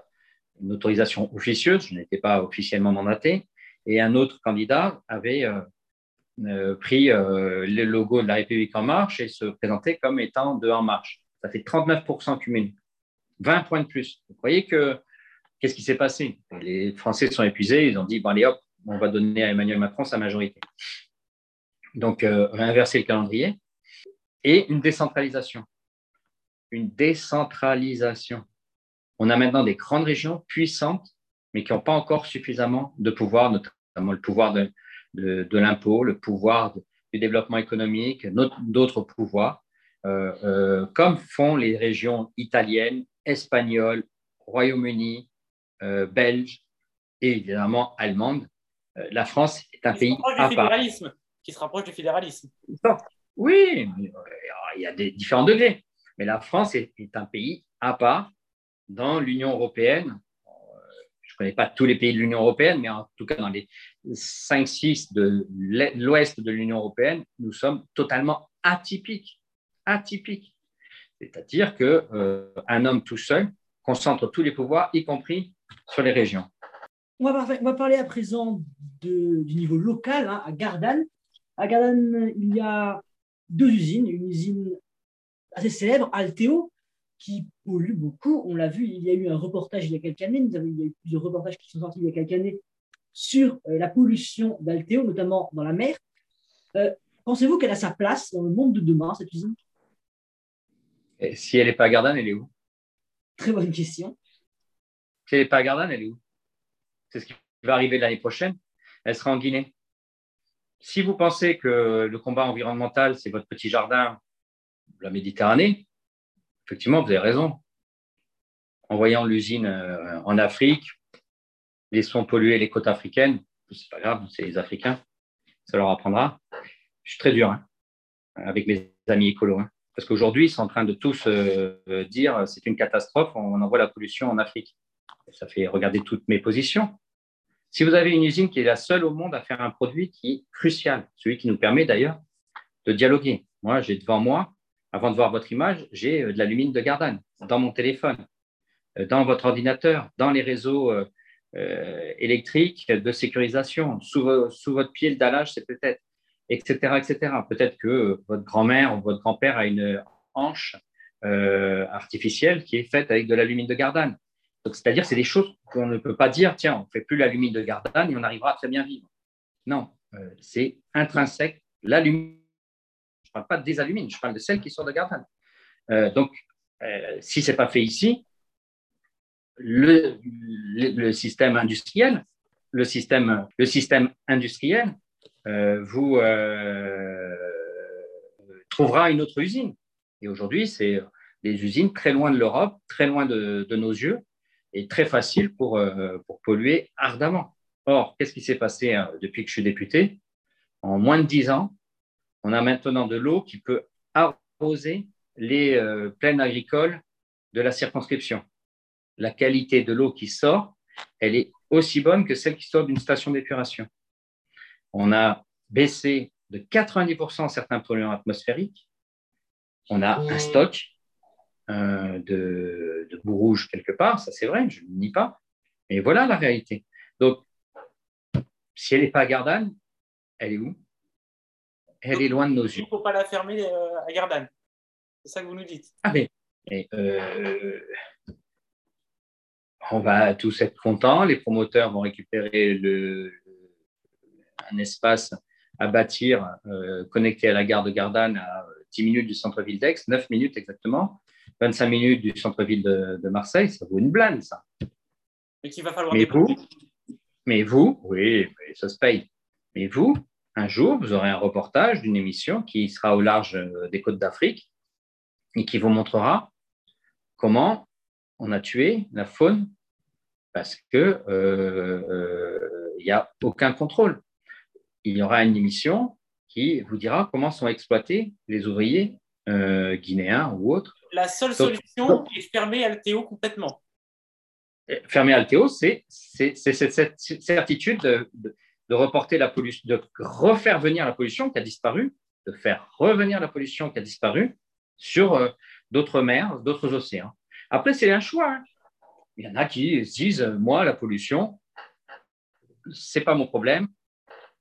une autorisation officieuse, je n'étais pas officiellement mandaté, et un autre candidat avait euh, pris le logo de la République en marche et se présentait comme étant de En marche. Ça fait 39% cumulé, 20 points de plus. Vous voyez que Qu'est-ce qui s'est passé? Les Français sont épuisés, ils ont dit, bon, allez hop, on va donner à Emmanuel Macron sa majorité. Donc, euh, réinverser le calendrier et une décentralisation. Une décentralisation. On a maintenant des grandes régions puissantes, mais qui n'ont pas encore suffisamment de pouvoir, notamment le pouvoir de, l'impôt, le pouvoir du développement économique, d'autres pouvoirs, euh, euh, comme font les régions italiennes, espagnoles, Royaume-Uni, euh, belge et évidemment allemande. Euh, la France est un pays à part. Qui se rapproche du fédéralisme. Oui, il y a des différents degrés. Mais la France est, un pays à part dans l'Union européenne. Connais pas tous les pays de l'Union européenne, mais en tout cas dans les 5-6 de l'ouest de l'Union européenne, nous sommes totalement atypiques. Atypiques. C'est-à-dire qu'un homme tout seul concentre tous les pouvoirs, y compris sur les régions. On va, parler à présent du niveau local, hein, à Gardanne. À Gardanne, il y a deux usines. Une usine assez célèbre, Alteo, qui pollue beaucoup. On l'a vu, il y a eu un reportage il y a quelques années, il y a eu plusieurs reportages qui sont sortis il y a quelques années sur euh, la pollution d'Alteo, notamment dans la mer. Euh, pensez-vous qu'elle a sa place dans le monde de demain, cette usine? Et Si elle n'est pas à Gardanne, elle est où? Très bonne question. Si elle n'est pas à Gardanne, elle est où? C'est ce qui va arriver l'année prochaine. Elle sera en Guinée. Si vous pensez que le combat environnemental, c'est votre petit jardin, la Méditerranée, effectivement, vous avez raison. En voyant l'usine euh, en Afrique, laissons polluer les côtes africaines, c'est pas grave, c'est les Africains, ça leur apprendra. Je suis très dur hein, avec mes amis écolos. Hein. parce qu'aujourd'hui, ils sont en train de tous euh, dire c'est une catastrophe, on envoie la pollution en Afrique ça fait regarder toutes mes positions. Si vous avez une usine qui est la seule au monde à faire un produit qui est crucial, celui qui nous permet d'ailleurs de dialoguer. Moi, j'ai devant moi, avant de voir votre image, j'ai euh, de l'alumine de Gardanne dans mon téléphone, euh, dans votre ordinateur, dans les réseaux euh, électriques de sécurisation. Sous, votre pied, le dallage, c'est peut-être, etc., etc. Peut-être que votre grand-mère ou votre grand-père a une hanche artificielle qui est faite avec de l'alumine de Gardanne c'est-à-dire, c'est des choses qu'on ne peut pas dire, tiens, on ne fait plus l'alumine de Gardanne et on arrivera à très bien vivre. Non, c'est intrinsèque. L'alumine, je ne pas des alumines, je parle de celles qui sont de Gardanne. Euh, donc, euh, si ce n'est pas fait ici, le, système industriel, le système, le système industriel vous trouvera une autre usine. Et aujourd'hui, c'est des usines très loin de l'Europe, très loin de, de, nos yeux, et très facile pour, pour polluer ardemment. Or, qu'est-ce qui s'est passé hein, depuis que je suis député? En moins de dix ans, on a maintenant de l'eau qui peut arroser les euh, plaines agricoles de la circonscription. La qualité de l'eau qui sort, elle est aussi bonne que celle qui sort d'une station d'épuration. On a baissé de 90% certains polluants atmosphériques. On a un stock euh, de, de boue rouge quelque part, ça c'est vrai, je ne nie pas. Et voilà la réalité. Donc, si elle n'est pas à Gardanne, elle est où? Elle est loin de nos yeux. Il ne faut pas la fermer euh, à Gardanne. C'est ça que vous nous dites. Ah, mais, euh, on va tous être contents. Les promoteurs vont récupérer le, un espace à bâtir euh, connecté à la gare de Gardanne à 10 minutes du centre-ville d'Aix, 9 minutes exactement, 25 minutes du centre-ville de, Marseille. Ça vaut une blinde, ça. Mais qu'il va falloir Mais vous, mais vous, oui, ça se paye. Mais vous, un jour, vous aurez un reportage d'une émission qui sera au large euh, des côtes d'Afrique et qui vous montrera comment on a tué la faune parce qu'il n'y euh, euh, a aucun contrôle. Il y aura une émission qui vous dira comment sont exploités les ouvriers guinéens ou autres. La seule solution est fermer Alteo complètement fermer Alteo, c'est cette certitude de, reporter la pollution, de refaire venir la pollution qui a disparu, de faire revenir la pollution qui a disparu sur euh, d'autres mers, d'autres océans. Après, c'est un choix. Hein. Il y en a qui se disent, moi, la pollution, c'est pas mon problème,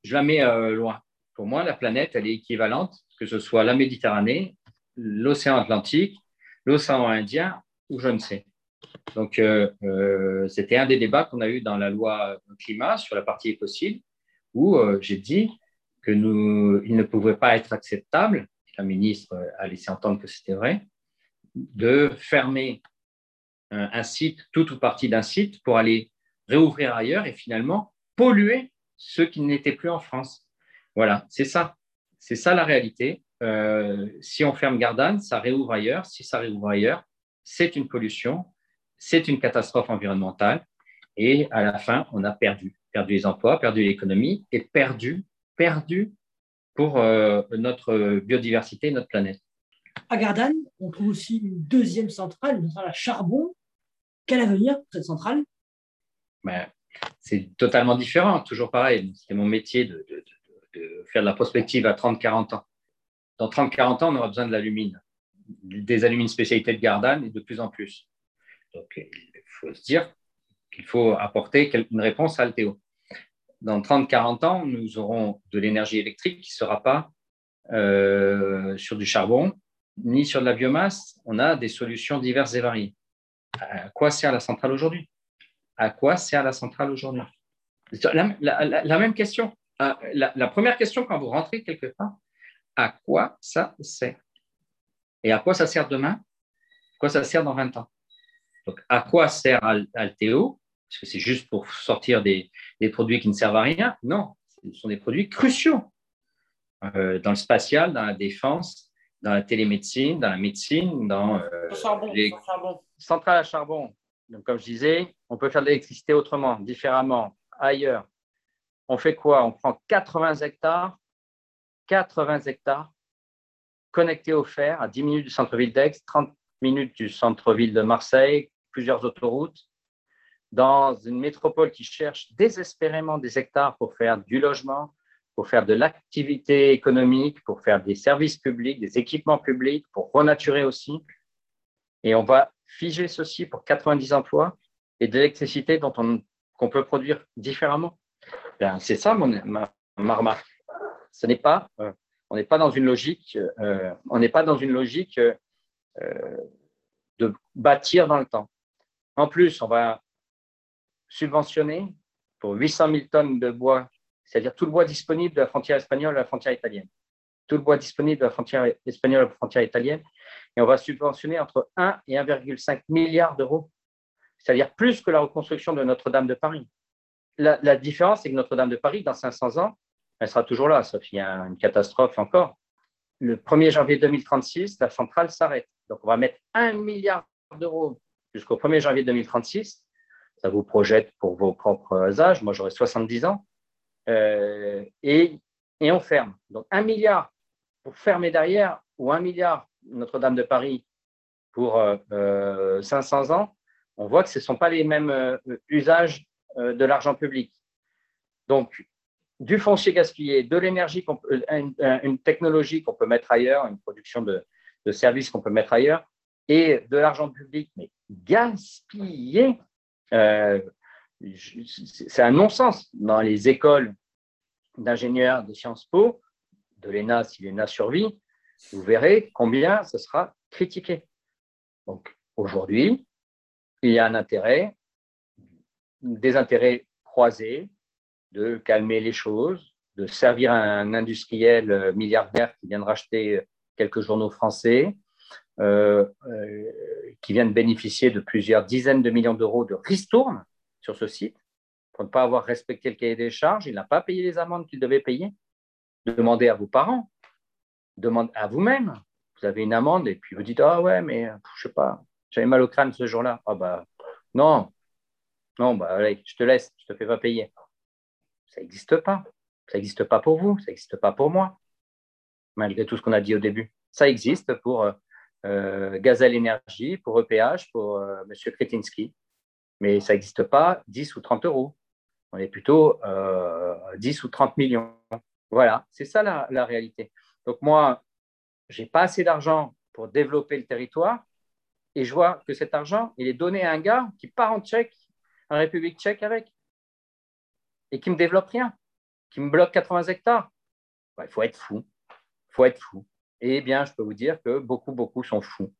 je la mets euh, loin. Pour moi, la planète, elle est équivalente, que ce soit la Méditerranée, l'océan Atlantique, l'océan Indien ou je ne sais. Donc, euh, euh, c'était un des débats qu'on a eu dans la loi climat sur la partie écocide, où euh, j'ai dit que nous, il ne pouvait pas être acceptable, la ministre a laissé entendre que c'était vrai, de fermer un, site, tout ou partie d'un site, pour aller réouvrir ailleurs et finalement polluer ceux qui n'étaient plus en France. Voilà, c'est ça. C'est ça la réalité. si on ferme Gardanne, ça réouvre ailleurs. Si ça réouvre ailleurs, c'est une pollution c'est une catastrophe environnementale. Et à la fin, on a perdu, perdu les emplois, perdu l'économie et perdu, perdu pour euh, notre biodiversité, notre planète. À Gardanne, on trouve aussi une deuxième centrale, une centrale à charbon. Quel avenir pour cette centrale? Ben, C'est totalement différent, toujours pareil. C'est mon métier de, faire de la prospective à 30-40 ans. Dans 30-40 ans, on aura besoin de l'alumine, des alumines spécialité de Gardanne et de plus en plus. Donc, il faut se dire qu'il faut apporter une réponse à Alteo. Dans 30-40 ans, nous aurons de l'énergie électrique qui ne sera pas euh, sur du charbon ni sur de la biomasse. On a des solutions diverses et variées. À quoi sert la centrale aujourd'hui? À quoi sert la centrale aujourd'hui? La, même question. Ah, la, première question quand vous rentrez quelque part, à quoi ça sert? Et à quoi ça sert demain? À quoi ça sert dans 20 ans? Donc, à quoi sert Alteo Est-ce que c'est juste pour sortir des, produits qui ne servent à rien? Non, ce sont des produits cruciaux euh, dans le spatial, dans la défense, dans la télémédecine, dans la médecine, dans euh, les centrales à charbon. Donc, comme je disais, on peut faire de l'électricité autrement, différemment, ailleurs. On fait quoi? On prend 80 hectares, 80 hectares connectés au fer à 10 minutes du centre-ville d'Aix, 30 minutes du centre-ville de Marseille, plusieurs autoroutes, dans une métropole qui cherche désespérément des hectares pour faire du logement, pour faire de l'activité économique, pour faire des services publics, des équipements publics, pour renaturer aussi. Et on va figer ceci pour 90 emplois et de l'électricité dont on qu'on peut produire différemment. Ben, c'est ça mon, ma, remarque. Ce n'est pas, euh, on n'est pas dans une logique, euh, on n'est pas dans une logique euh, de bâtir dans le temps En plus, on va subventionner pour 800 000 tonnes de bois, c'est-à-dire tout le bois disponible de la frontière espagnole à la frontière italienne. Tout le bois disponible de la frontière espagnole à la frontière italienne. Et on va subventionner entre 1 et 1,5 milliard d'euros, c'est-à-dire plus que la reconstruction de Notre-Dame de Paris. La, la différence, c'est que Notre-Dame de Paris, dans 500 ans, elle sera toujours là, sauf qu'il y a une catastrophe encore. Le 1er janvier 2036, la centrale s'arrête. Donc, on va mettre 1 milliard d'euros jusqu'au 1er janvier 2036 ça vous projette pour vos propres âges. Moi, j'aurai 70 ans. Euh, et, et, on ferme. Donc, un milliard pour fermer derrière ou un milliard Notre-Dame de Paris pour 500 euh, ans, on voit que ce ne sont pas les mêmes euh, usages de l'argent public. Donc, du foncier gaspillé, de l'énergie, une, une, technologie qu'on peut mettre ailleurs, une production de, de services qu'on peut mettre ailleurs, et de l'argent public, mais gaspillé euh, c'est un non-sens. Dans les écoles d'ingénieurs de Sciences Po, de l'ENA si l'ENA survit, vous verrez combien ce sera critiqué. Donc aujourd'hui, il y a un intérêt, des intérêts croisés, de calmer les choses, de servir un industriel milliardaire qui vient de racheter quelques journaux français, qui vient de bénéficier de plusieurs dizaines de millions d'euros de ristourne sur ce site pour ne pas avoir respecté le cahier des charges. Il n'a pas payé les amendes qu'il devait payer. Demandez à vos parents, demandez à vous-même. Vous avez une amende et puis vous dites Ah ouais, mais je sais pas, j'avais mal au crâne ce jour-là. Ah bah non, non, bah allez, je te laisse, je te fais pas payer. Ça n'existe pas. Ça n'existe pas pour vous, ça n'existe pas pour moi, malgré tout ce qu'on a dit au début. Ça existe pour euh, Gazelle Énergie, pour EPH, pour euh, M. Kretinsky. Mais ça n'existe pas 10 ou 30 euros. On est plutôt 10 euh, ou 30 millions. Voilà, c'est ça la, réalité. Donc moi, je n'ai pas assez d'argent pour développer le territoire et je vois que cet argent, il est donné à un gars qui part en Tchèque, en République tchèque avec, et qui ne me développe rien, qui me bloque 80 hectares. Il faut être fou. Il faut être fou. Eh bien, je peux vous dire que beaucoup, beaucoup sont fous.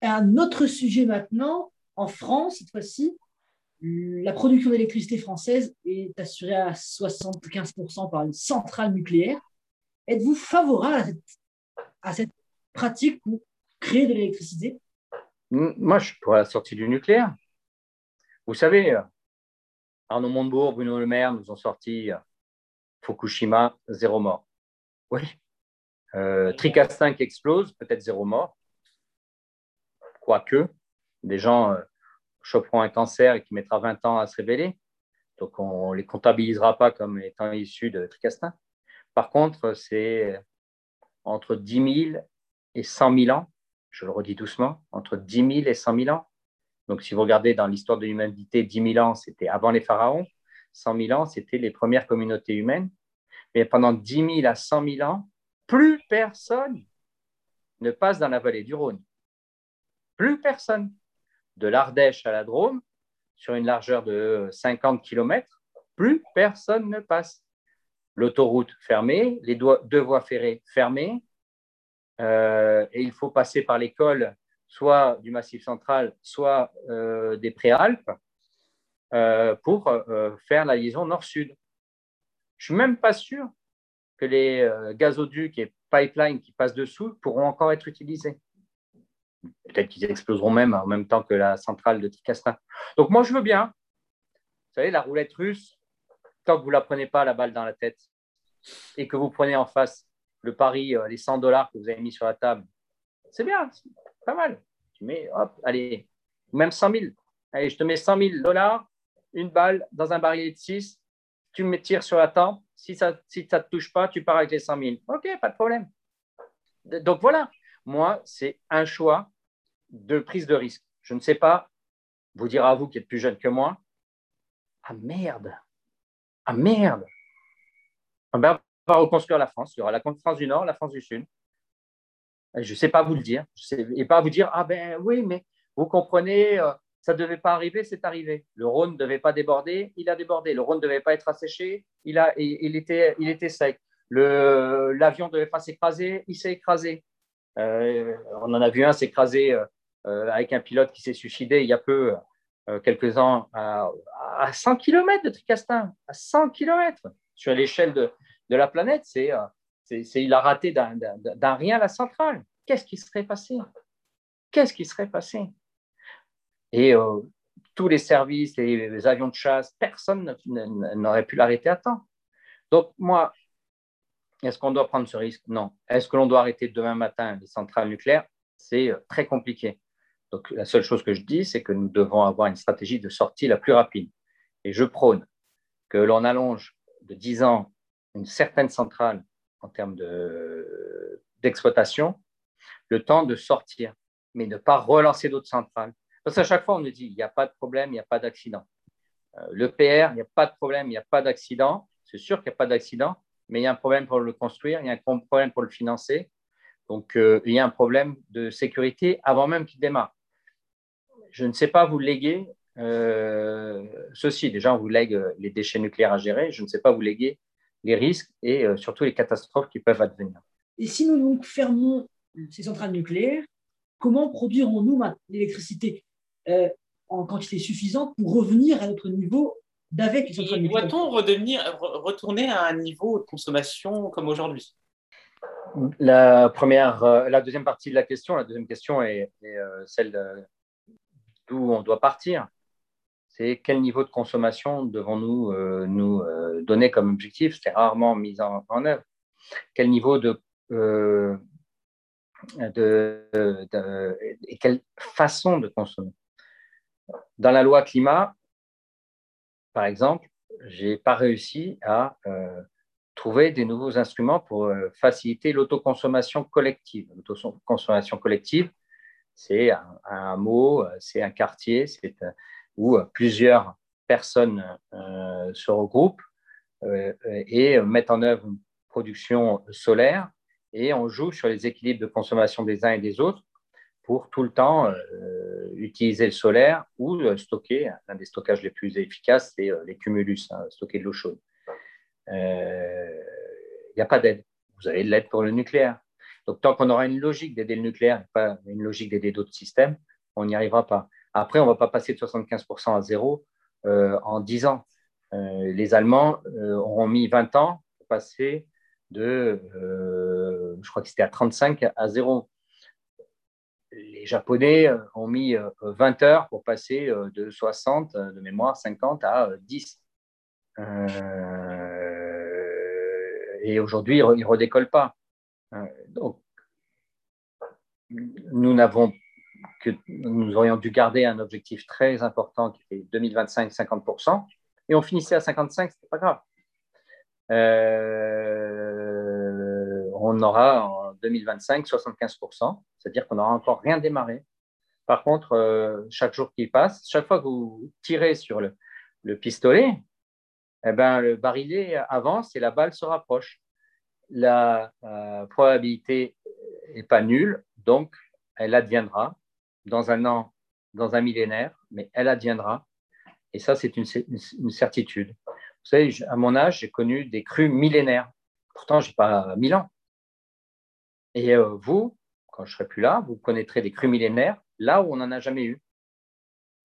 Un autre sujet maintenant, en France, cette fois-ci, la production d'électricité française est assurée à 75% par une centrale nucléaire. Êtes-vous favorable à cette, pratique pour créer de l'électricité? Moi, je suis pour la sortie du nucléaire. Vous savez, Arnaud Montebourg, Bruno Le Maire nous ont sorti Fukushima, zéro mort. Oui, euh, Tricastin qui explose, peut-être zéro mort. Quoique, des gens euh, choperont un cancer et qui mettra 20 ans à se révéler. Donc, on ne les comptabilisera pas comme étant issus de Tricastin. Par contre, c'est entre 10 000 et 100 000 ans, je le redis doucement, entre 10 000 et 100 000 ans. Donc, si vous regardez dans l'histoire de l'humanité, 10 000 ans, c'était avant les pharaons, 100 000 ans, c'était les premières communautés humaines. Mais pendant 10 000 à 100 000 ans, plus personne ne passe dans la vallée du Rhône. Plus personne. De l'Ardèche à la Drôme, sur une largeur de 50 km, plus personne ne passe. L'autoroute fermée, les deux voies ferrées fermées, euh, et il faut passer par l'école soit du Massif central, soit euh, des Préalpes, euh, pour faire la liaison nord-sud. Je ne suis même pas sûr que les euh, gazoducs et pipelines qui passent dessous pourront encore être utilisés. Peut-être qu'ils exploseront même en même temps que la centrale de Tricastin. Donc moi, je veux bien. Vous savez, la roulette russe, tant que vous ne la prenez pas la balle dans la tête et que vous prenez en face le pari, euh, les 100 dollars que vous avez mis sur la table, c'est bien, c'est pas mal. Tu mets, hop, allez, même 100 000. Allez, je te mets 100 000 dollars, une balle dans un barillet de 6, tu me tires sur la tempe, si ça ne si te touche pas, tu pars avec les 100 000. OK, pas de problème. Donc voilà, moi, c'est un choix de prise de risque. Je ne sais pas vous dire à vous qui êtes plus jeune que moi, ah merde, ah merde. On va reconstruire la France. Il y aura la France du Nord, la France du Sud. Je ne sais pas vous le dire. Je sais, et pas vous dire, ah ben oui, mais vous comprenez, euh, ça ne devait pas arriver, c'est arrivé. Le Rhône ne devait pas déborder, il a débordé. Le Rhône ne devait pas être asséché, il, a, il, était, il était sec. L'avion ne devait pas s'écraser, il s'est écrasé. Euh, on en a vu un s'écraser euh, avec un pilote qui s'est suicidé il y a peu quelques-uns à, 100 km de Tricastin, à 100 km sur l'échelle de, la planète. Il a raté d'un rien la centrale. Qu'est-ce qui serait passé? Qu'est-ce qui serait passé? Et tous les services, les, avions de chasse, personne n'aurait pu l'arrêter à temps. Donc, moi, est-ce qu'on doit prendre ce risque? Non. Est-ce que l'on doit arrêter demain matin les centrales nucléaires? C'est euh, très compliqué. Donc, la seule chose que je dis, c'est que nous devons avoir une stratégie de sortie la plus rapide. Et je prône que l'on allonge de 10 ans une certaine centrale en termes d'exploitation, le temps de sortir, mais ne pas relancer d'autres centrales. Parce qu'à chaque fois, on nous dit, il n'y a pas de problème, il n'y a pas d'accident. Euh, le il n'y a pas de problème, il n'y a pas d'accident. C'est sûr qu'il n'y a pas d'accident, mais il y a un problème pour le construire, il y a un problème pour le financer. Donc, euh, il y a un problème de sécurité avant même qu'il démarre. Je ne sais pas vous léguer euh, ceci. Déjà, on vous lègue les déchets nucléaires à gérer. Je ne sais pas vous léguer les risques et surtout les catastrophes qui peuvent advenir. Et si nous donc fermons ces centrales nucléaires, comment produirons-nous l'électricité? Euh, en quantité suffisante pour revenir à notre niveau d'avec. Doit-on retourner à un niveau de consommation comme aujourd'hui? La, première, euh, la deuxième partie de la question, la deuxième question est, euh, celle d'où on doit partir. C'est quel niveau de consommation devons-nous nous donner comme objectif? C'est rarement mis en, œuvre. Quel niveau de, de, et quelle façon de consommer? Dans la loi climat, par exemple, je n'ai pas réussi à euh, trouver des nouveaux instruments pour euh, faciliter l'autoconsommation collective. L'autoconsommation collective, c'est un, mot, c'est un quartier c'est, euh, où plusieurs personnes se regroupent et mettent en œuvre une production solaire et on joue sur les équilibres de consommation des uns et des autres pour tout le temps euh, utiliser le solaire ou euh, stocker. L'un des stockages les plus efficaces, c'est euh, les cumulus, hein, stocker de l'eau chaude. Il n'y a pas d'aide. Vous avez de l'aide pour le nucléaire. Donc, tant qu'on aura une logique d'aider le nucléaire et pas une logique d'aider d'autres systèmes, on n'y arrivera pas. Après, on ne va pas passer de 75% à zéro en 10 ans. les Allemands auront mis 20 ans pour passer de, je crois que c'était à 35 à zéro les Japonais euh, ont mis 20 euh, heures pour passer euh, de 60 de mémoire, 50 à 10. et aujourd'hui, ils ne redécollent pas. Nous aurions dû garder un objectif très important qui était 2025 50%, et on finissait à 55, ce n'était pas grave. on aura 2025 75%, c'est-à-dire qu'on n'aura encore rien démarré. Par contre, euh, chaque jour qui passe, chaque fois que vous tirez sur le, pistolet, eh ben, le barillet avance et la balle se rapproche. La euh, probabilité n'est pas nulle, donc elle adviendra dans un an, dans un millénaire, mais elle adviendra. Et ça, c'est une, certitude. Vous savez, à mon âge, j'ai connu des crues millénaires. Pourtant, je n'ai pas mille ans. Et euh, vous, quand je serai plus là, vous connaîtrez des crues millénaires là où on n'en a jamais eu.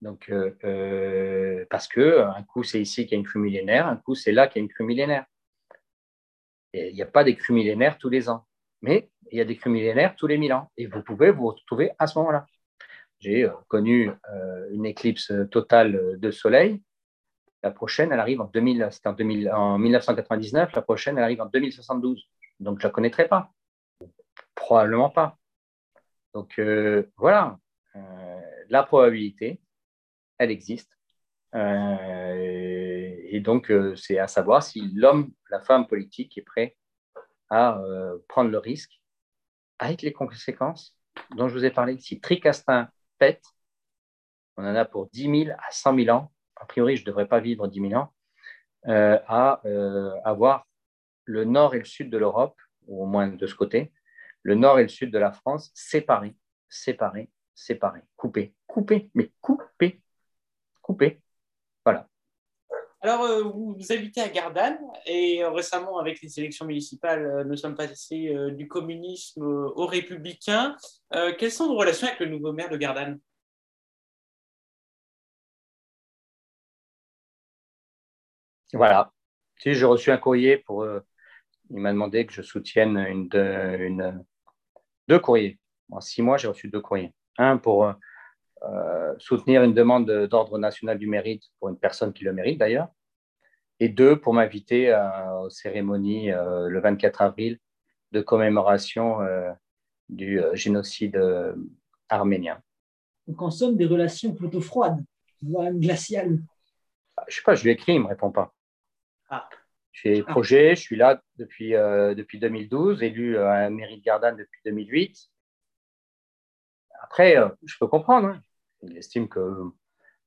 Donc, euh, euh, parce que un coup c'est ici qu'il y a une crue millénaire, un coup c'est là qu'il y a une crue millénaire. Il n'y a pas des crues millénaires tous les ans, mais il y a des crues millénaires tous les mille ans. Et vous pouvez vous retrouver à ce moment-là. J'ai connu une éclipse totale de soleil. La prochaine, elle arrive en, 2000, en, 2000, en 1999. La prochaine, elle arrive en 2072. Donc, je ne la connaîtrai pas. Probablement pas. Donc euh, voilà, euh, la probabilité, elle existe. Euh, et donc, c'est à savoir si l'homme, la femme politique est prêt à prendre le risque avec les conséquences dont je vous ai parlé. Si Tricastin pète, on en a pour 10 000 à 100 000 ans. A priori, je ne devrais pas vivre 10 000 ans. à avoir le nord et le sud de l'Europe, ou au moins de ce côté, le nord et le sud de la France séparés, séparés, séparés, coupés, coupés, mais coupés, coupés. Voilà. Alors, euh, vous habitez à Gardanne et euh, récemment, avec les élections municipales, euh, nous sommes passés du communisme au républicain. quelles sont vos relations avec le nouveau maire de Gardanne? Voilà. Si j'ai reçu un courrier pour. il m'a demandé que je soutienne une, une, deux courriers. En six mois, j'ai reçu deux courriers. Un pour soutenir une demande d'ordre national du mérite pour une personne qui le mérite d'ailleurs, et deux pour m'inviter aux cérémonies le 24 avril de commémoration du génocide arménien. Donc en somme, des relations plutôt froides, voire glaciales. Je sais pas, je lui ai écrit, il ne me répond pas. Ah. J'ai ah. projet, je suis là depuis, depuis 2012, élu à la mairie de Gardanne depuis 2008. Après, je peux comprendre. Hein. Il estime que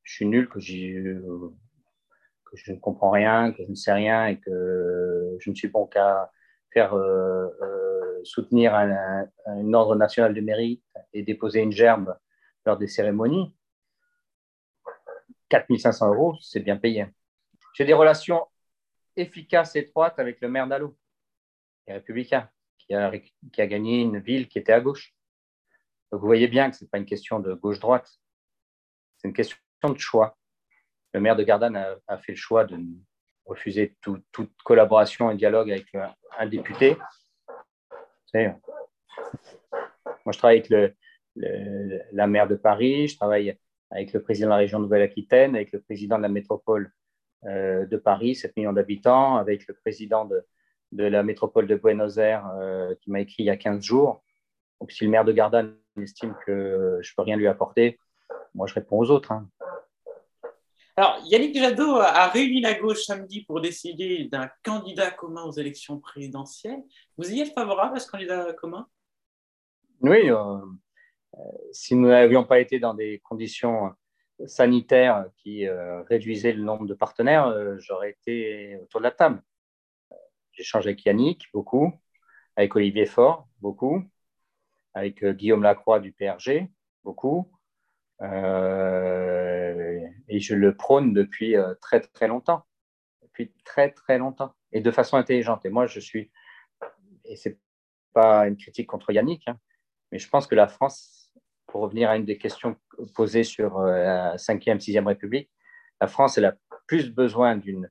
je suis nul, que, que, je ne comprends rien, que je ne sais rien et que je ne suis bon qu'à faire euh, euh, soutenir un, ordre national de mérite et déposer une gerbe lors des cérémonies. 4500 euros, c'est bien payé. J'ai des relations efficaces et étroites avec le maire d'Allo, qui est républicain, qui a, qui a gagné une ville qui était à gauche. Donc vous voyez bien que ce n'est pas une question de gauche-droite, c'est une question de choix. Le maire de Gardanne a, fait le choix de refuser toute collaboration et dialogue avec un, député. moi, je travaille avec la maire de Paris, je travaille avec le président de la région Nouvelle-Aquitaine, avec le président de la métropole euh, de Paris, 7 millions d'habitants, avec le président de, la métropole de Buenos Aires euh, qui m'a écrit il y a 15 jours. Donc, si le maire de Gardanne estime que je ne peux rien lui apporter, moi, je réponds aux autres. Hein. Alors, Yannick Jadot a réuni la gauche samedi pour décider d'un candidat commun aux élections présidentielles. Vous y êtes favorable à ce candidat commun? Oui. Euh, euh, si nous n'avions pas été dans des conditions sanitaires qui euh, réduisaient le nombre de partenaires, j'aurais été autour de la table. J'ai changé avec Yannick beaucoup, avec Olivier Faure beaucoup, avec Guillaume Lacroix du PRG beaucoup, euh, et je le prône depuis euh, très très longtemps, depuis très très longtemps, et de façon intelligente. Et moi, je suis, et c'est pas une critique contre Yannick, hein, mais je pense que la France, pour revenir à une des questions posées sur euh, la 5e, 6e République, la France elle a plus besoin d'une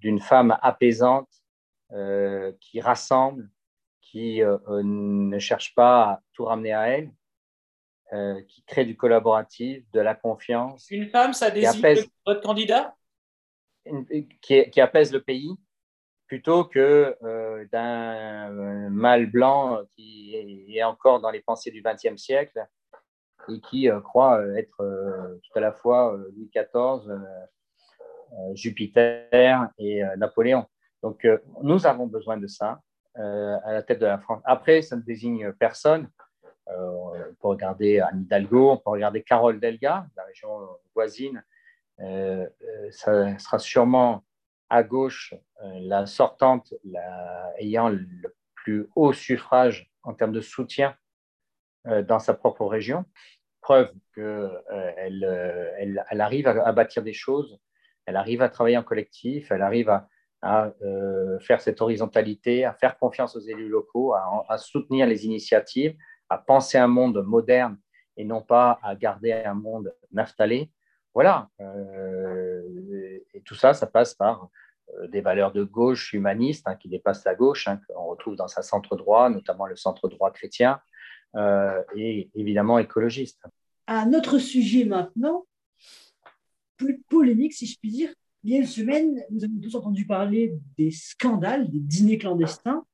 d'une femme apaisante qui rassemble, qui ne cherche pas à tout ramener à elle, euh, qui crée du collaboratif, de la confiance. Une femme, ça désigne votre candidat? Qui, qui, apaise le pays plutôt que euh, d'un mâle blanc qui est encore dans les pensées du XXe siècle et qui euh, croit être tout à la fois Louis XIV, Jupiter et Napoléon. Donc, nous avons besoin de ça à la tête de la France. Après, ça ne désigne personne. Euh, on peut regarder Anne Hidalgo, on peut regarder Carole Delga, la région voisine. Euh, euh, ça sera sûrement à gauche la sortante ayant le plus haut suffrage en termes de soutien dans sa propre région. Preuve qu'elle elle, elle, arrive à, bâtir des choses, elle arrive à travailler en collectif, elle arrive à, faire cette horizontalité, à faire confiance aux élus locaux, à soutenir les initiatives, à penser un monde moderne et non pas à garder un monde naphtalé. Voilà. Euh, et tout ça, ça passe par euh, des valeurs de gauche humanistes hein, qui dépassent la gauche, hein, qu'on retrouve dans sa centre-droit, notamment le centre-droit chrétien, euh, et évidemment écologiste. Un autre sujet maintenant, plus polémique si je puis dire. Il y a une semaine, nous avons tous entendu parler des scandales, des dîners clandestins.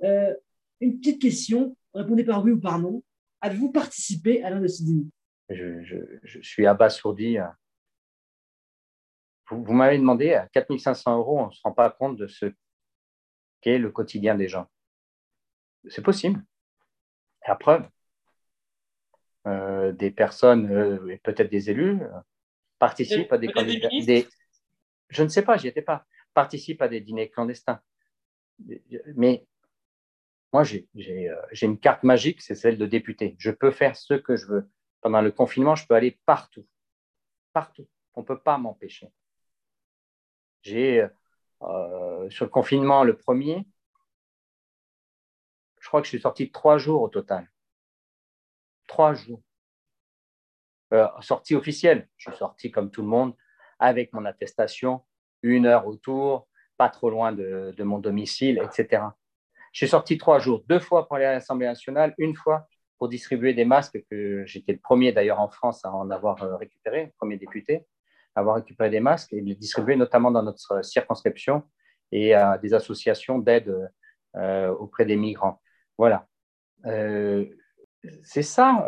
une petite question, Répondez par oui ou par non. Avez-vous participé à l'un de ces dîners? Je, suis abasourdi. Vous, m'avez demandé à 4500 euros, on ne se rend pas compte de ce qu'est le quotidien des gens. C'est possible. À preuve, euh, des personnes, euh, peut-être des élus, euh, participent à des candidats. je ne sais pas, j'y étais pas. Participent à des dîners clandestins. Mais moi, j'ai une carte magique, c'est celle de député. Je peux faire ce que je veux. Pendant le confinement, je peux aller partout. Partout. On ne peut pas m'empêcher. J'ai, euh, sur le confinement, le premier, je crois que je suis sorti trois jours au total. Trois jours. Euh, sortie officielle. Je suis sorti comme tout le monde avec mon attestation, une heure autour, pas trop loin de, mon domicile, etc. Je suis sorti trois jours, deux fois pour aller à l'Assemblée nationale, une fois pour distribuer des masques, que j'étais le premier d'ailleurs en France à en avoir euh, récupéré, le premier député avoir récupéré des masques et les distribuer notamment dans notre circonscription et à des associations d'aide euh, auprès des migrants. Voilà. Euh, c'est ça,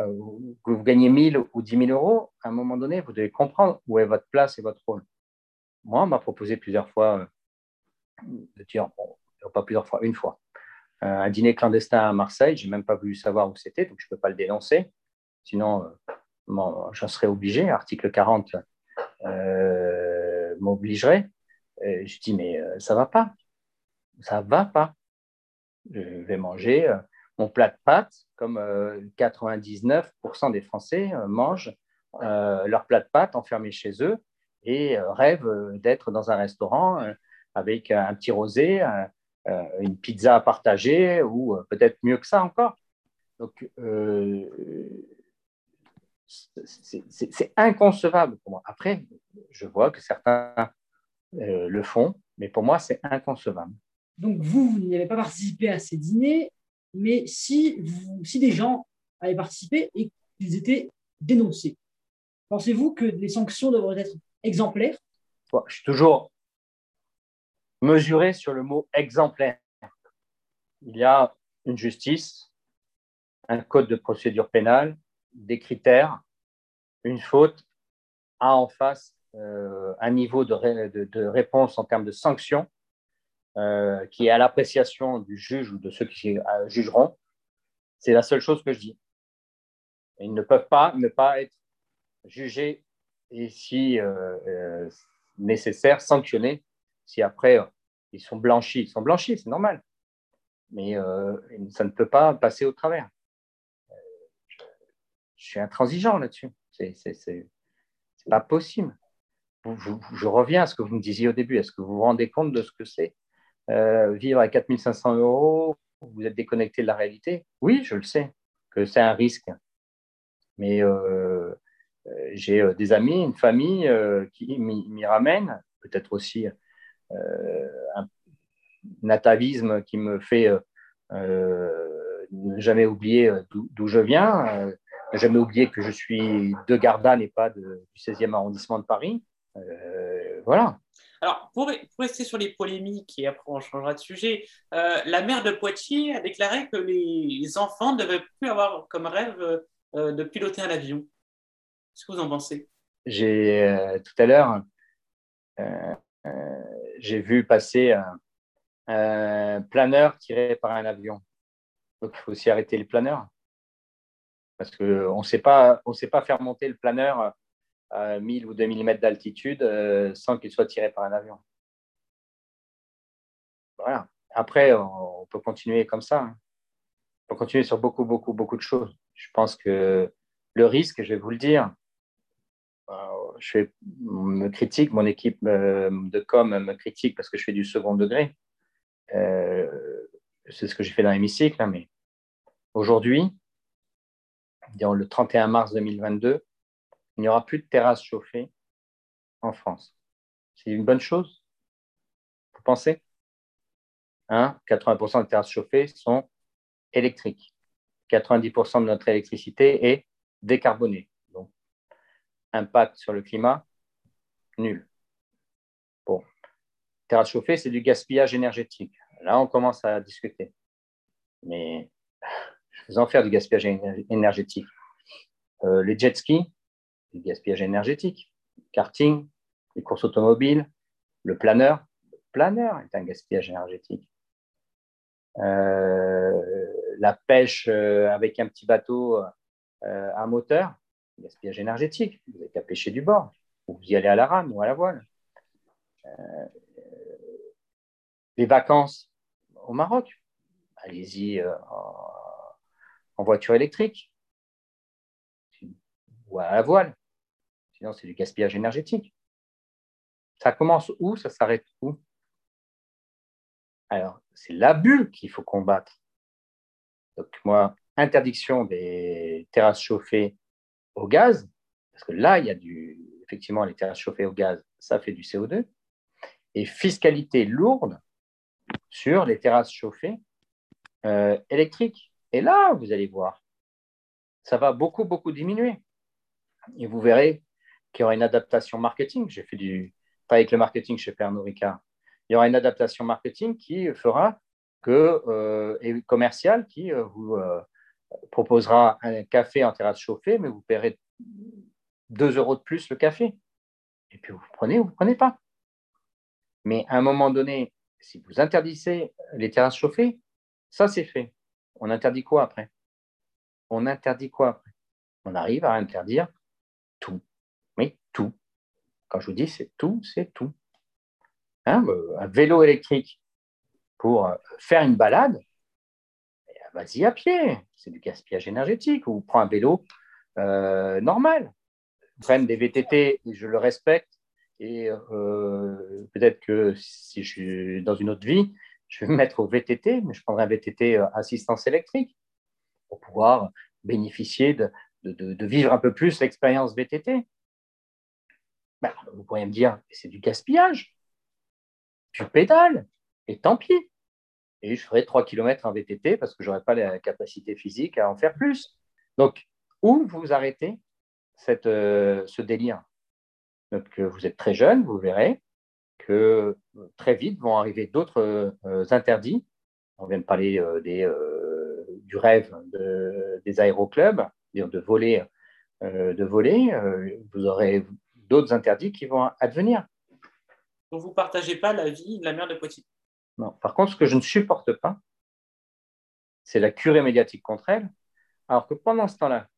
que vous gagnez 1000 ou 10 000 euros, à un moment donné, vous devez comprendre où est votre place et votre rôle. Moi, on m'a proposé plusieurs fois de dire, bon, pas plusieurs fois, une fois, euh, un dîner clandestin à Marseille. Je n'ai même pas voulu savoir où c'était, donc je ne peux pas le dénoncer. Sinon, euh, j'en serais obligé. Article 40 euh, m'obligerait. je dis, mais ça ne va pas. Ça ne va pas. Je vais manger mon plat de pâtes comme 99% des Français mangent leur plat de pâtes enfermé chez eux et rêvent d'être dans un restaurant avec un petit rosé, euh, une pizza à partager ou euh, peut-être mieux que ça encore. Donc, euh, c'est inconcevable pour moi. Après, je vois que certains le font, mais pour moi, c'est inconcevable. Donc, vous, vous n'avez pas participé à ces dîners, mais si, si des gens avaient participé et qu'ils étaient dénoncés, pensez-vous que les sanctions devraient être exemplaires? Je suis toujours mesurer sur le mot exemplaire. Il y a une justice, un code de procédure pénale, des critères, une faute a en face euh, un niveau de, réponse en termes de sanctions euh, qui est à l'appréciation du juge ou de ceux qui euh, jugeront. C'est la seule chose que je dis. Ils ne peuvent pas ne pas être jugés et si nécessaire, sanctionnés si après euh, ils sont blanchis, ils sont blanchis, c'est normal. Mais euh, ça ne peut pas passer au travers. Euh, je, suis intransigeant là-dessus. C'est pas possible. Je, reviens à ce que vous me disiez au début. Est-ce que vous vous rendez compte de ce que c'est Vivre à 4500 euros, vous êtes déconnecté de la réalité? Oui, je le sais, que c'est un risque. Mais j'ai des amis, une famille qui m'y ramènent, peut-être aussi euh, un natavisme qui me fait euh, euh, ne jamais oublier d'où je viens, jamais oublier que je suis de Gardanne et pas du 16e arrondissement de Paris. voilà. Alors, pour, rester sur les polémiques, et après on changera de sujet, la maire de Poitiers a déclaré que les, enfants ne devaient plus avoir comme rêve de piloter un avion. Qu'est-ce que vous en pensez? J'ai tout à l'heure j'ai vu passer un, planeur tiré par un avion. Donc, il faut aussi arrêter les planeurs. Parce qu'on ne sait pas faire monter le planeur à 1000 ou 2000 mètres d'altitude euh, sans qu'il soit tiré par un avion. Voilà. Après, on, peut continuer comme ça. Hein. On peut continuer sur beaucoup, beaucoup, beaucoup de choses. Je pense que le risque, je vais vous le dire, je me critique, mon équipe euh, de com me critique parce que je fais du second degré. Euh, c'est ce que j'ai fait dans l'hémicycle, hein, mais aujourd'hui, le 31 mars 2022, il n'y aura plus de terrasses chauffées en France. C'est une bonne chose Vous pensez? Hein? 80% des terrasses chauffées sont électriques. 90% de notre électricité est décarbonée impact sur le climat Nul. Bon. Terrasse chauffée, c'est du gaspillage énergétique. Là, on commence à discuter. Mais je en faire du gaspillage énergétique. Euh, les jet skis, du gaspillage énergétique. Karting, les courses automobiles, le planeur. Le planeur est un gaspillage énergétique. Euh, la pêche euh, avec un petit bateau à moteur, gaspillage énergétique. Vous n'avez qu'à pêcher du bord, ou vous y allez à la rame ou à la voile. Les vacances au Maroc, allez-y voiture électrique ou à la voile. Sinon, c'est du gaspillage énergétique. Ça commence où? Ça s'arrête où? Alors, c'est l'abus qu'il faut combattre. Donc, moi, interdiction des terrasses chauffées au gaz, parce que là, il y a du, effectivement, les terrasses chauffées au gaz, ça fait du CO2. et fiscalité lourde sur les terrasses chauffées euh, électriques. Et là, vous allez voir, ça va beaucoup, beaucoup diminuer. Et vous verrez qu'il y aura une adaptation marketing. J'ai fait du travail avec le marketing chez Pernod Ricard. Il y aura une adaptation marketing qui fera que, euh, et commerciale qui euh, vous proposera un café en terrasse chauffée, mais vous paierez 2 euros de plus le café. Et puis vous prenez ou vous ne prenez pas. Mais à un moment donné, si vous interdisez les terrasses chauffées, ça c'est fait. On interdit quoi après? On interdit quoi après? On arrive à interdire tout. Oui, tout. Quand je vous dis c'est tout, c'est tout. Hein, euh, un vélo électrique pour euh, faire une balade, eh, vas-y à pied. C'est du gaspillage énergétique. Ou prends un vélo euh, normal. Prennent des VTT, et je le respecte, et peut-être que si je suis dans une autre vie, je vais me mettre au VTT, mais je prendrai un VTT euh, assistance électrique pour pouvoir bénéficier de, de, vivre un peu plus l'expérience VTT. Ben, vous pourriez me dire, c'est du gaspillage. Tu pédales, et tant pis. Et je ferai 3 km en VTT parce que je n'aurai pas la capacité physique à en faire plus. Donc, où vous arrêtez cette, euh, ce délire? Que vous êtes très jeune, vous verrez que très vite vont arriver d'autres euh, interdits. On vient de parler euh, des, euh, du rêve des aéroclubs, de voler. de voler. vous aurez d'autres interdits qui vont advenir. Donc vous ne partagez pas la vie de la mère de Poitiers? Non. Par contre, ce que je ne supporte pas, c'est la curée médiatique contre elle, alors que pendant ce temps-là,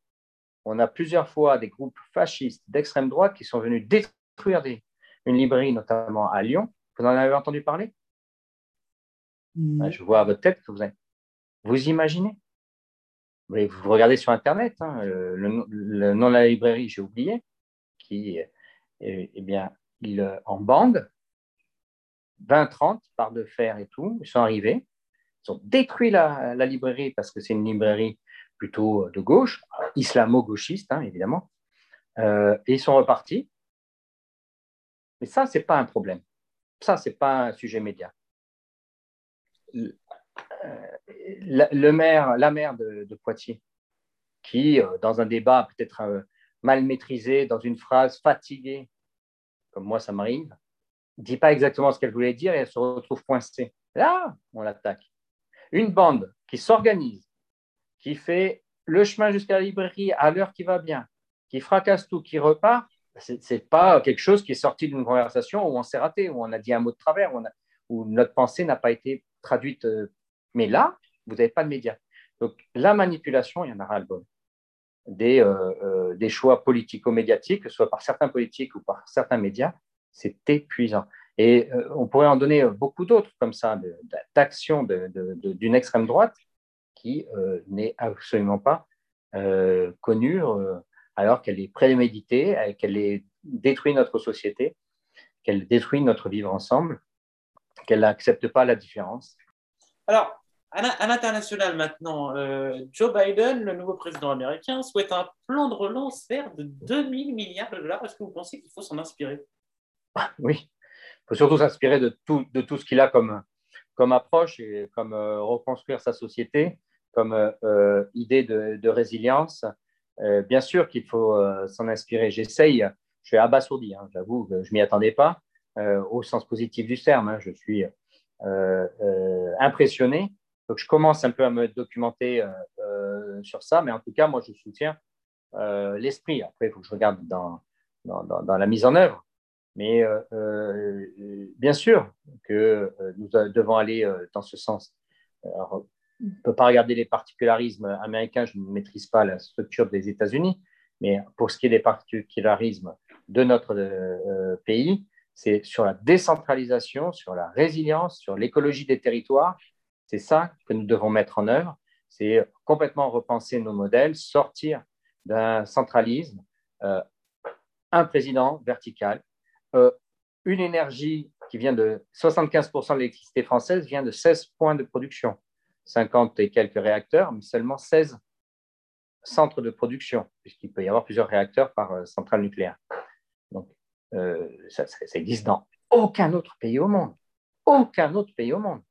on a plusieurs fois des groupes fascistes d'extrême droite qui sont venus détruire une librairie, notamment à Lyon. Vous en avez entendu parler? Je vois à votre tête que vous avez. Vous imaginez? Vous regardez sur Internet, hein, le, nom de la librairie, j'ai oublié, qui, eh, bien, il, en bande, 20-30 par de fer et tout, ils sont arrivés, ils ont détruit la librairie parce que c'est une librairie plutôt de gauche, islamo-gauchiste, hein, évidemment, euh, et ils sont repartis. Mais ça, ce n'est pas un problème. Ça, ce n'est pas un sujet média. Le, euh, maire, la maire de, Poitiers, qui, euh, dans un débat peut-être mal maîtrisé, dans une phrase fatiguée, comme moi ça m'arrive, dit pas exactement ce qu'elle voulait dire et elle se retrouve coincée. Là, on l'attaque. Une bande qui s'organise, qui fait le chemin jusqu'à la librairie à l'heure qui va bien, qui fracasse tout, qui repart, ce n'est pas quelque chose qui est sorti d'une conversation où on s'est raté, où on a dit un mot de travers, où, notre pensée n'a pas été traduite. Euh, mais là, vous n'avez pas de médias. Donc la manipulation, il y en aura le bon. Des, euh, euh, des choix politico-médiatiques, que ce soit par certains politiques ou par certains médias, c'est épuisant. Et on pourrait en donner beaucoup d'autres comme ça, d'actions d'une extrême droite qui n'est absolument pas connue alors qu'elle est préméditée, qu'elle détruit notre société, qu'elle détruit notre vivre ensemble, qu'elle n'accepte pas la différence. Alors, à l'international maintenant, Joe Biden, le nouveau président américain, souhaite un plan de relance vert de 2000 milliards de dollars. Est-ce que vous pensez qu'il faut s'en inspirer? Oui, il faut surtout s'inspirer de tout, de tout ce qu'il a comme, comme approche et comme reconstruire sa société comme euh, euh, idée de, résilience. Euh, bien sûr qu'il faut s'en inspirer. J'essaye, je suis abasourdi, hein, j'avoue, je ne m'y attendais pas, au sens positif du terme. Hein. je suis impressionné. Donc, je commence un peu à me documenter sur ça, mais en tout cas, moi, je soutiens l'esprit. Après, il faut que je regarde dans, la mise en œuvre. Mais bien sûr que nous devons aller dans ce sens. Alors, on ne peut pas regarder les particularismes américains, je ne maîtrise pas la structure des États-Unis, mais pour ce qui est des particularismes de notre euh, pays, c'est sur la décentralisation, sur la résilience, sur l'écologie des territoires. C'est ça que nous devons mettre en œuvre. C'est complètement repenser nos modèles, sortir d'un centralisme, euh, un président vertical, euh, une énergie qui vient de 75% de l'électricité française vient de 16 points de production. 50 et quelques réacteurs, mais seulement 16 centres de production, puisqu'il peut y avoir plusieurs réacteurs par euh, centrale nucléaire. Donc, euh, ça, existe dans aucun autre pays au monde. Aucun autre pays au monde.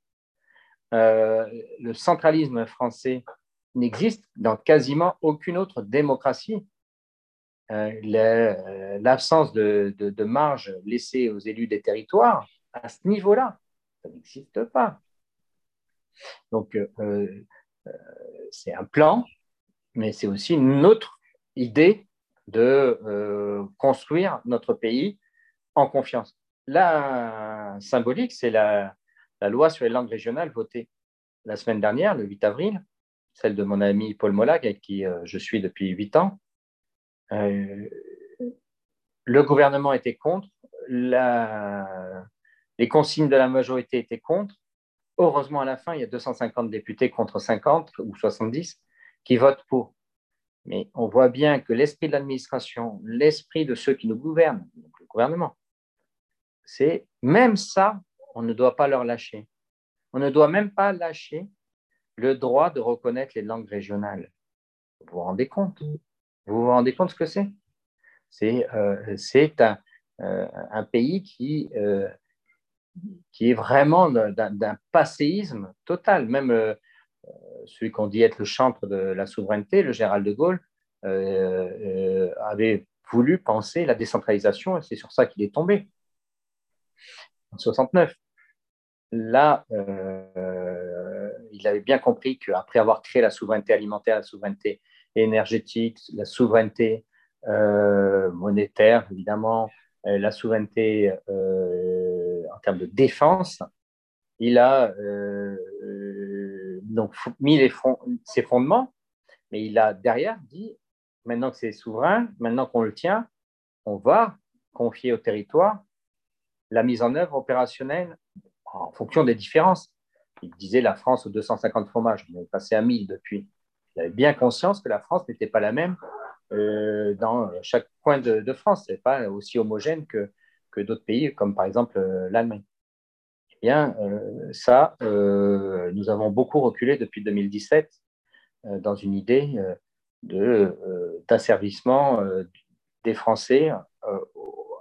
Euh, le centralisme français n'existe dans quasiment aucune autre démocratie. L'absence de, marge laissée aux élus des territoires à ce niveau-là, ça n'existe pas. Donc, c'est un plan, mais c'est aussi une autre idée de construire notre pays en confiance. La symbolique, c'est la, loi sur les langues régionales votée la semaine dernière, le 8 avril, celle de mon ami Paul Molag, avec qui euh, je suis depuis huit ans. Euh, le gouvernement était contre, les consignes de la majorité étaient contre. Heureusement, à la fin, il y a 250 députés contre 50 ou 70 qui votent pour. Mais on voit bien que l'esprit de l'administration, l'esprit de ceux qui nous gouvernent, le gouvernement, c'est même ça, on ne doit pas leur lâcher. On ne doit même pas lâcher le droit de reconnaître les langues régionales. Vous vous rendez compte? Vous vous rendez compte ce que c'est? C'est euh, euh, un, pays qui, euh, qui est vraiment d'un passéisme total. Même celui qu'on dit être le chantre de la souveraineté, le général de Gaulle, avait voulu penser la décentralisation et c'est sur ça qu'il est tombé. 69. Là, euh, il avait bien compris qu'après avoir créé la souveraineté alimentaire, la souveraineté énergétique, la souveraineté euh, monétaire, évidemment, euh, la souveraineté en termes de défense, il a donc mis ses fondements, mais il a derrière dit maintenant que c'est souverain, maintenant qu'on le tient, on va confier au territoire la mise en œuvre opérationnelle en fonction des différences. Il disait la France aux 250 fromages, on est passé à 1000 depuis. Il avait bien conscience que la France n'était pas la même euh, dans chaque coin de, France. Ce n'est pas aussi homogène que, que d'autres pays, comme par exemple euh, l'Allemagne. Eh bien, euh, ça, nous avons beaucoup reculé depuis 2017 dans une idée d'asservissement des Français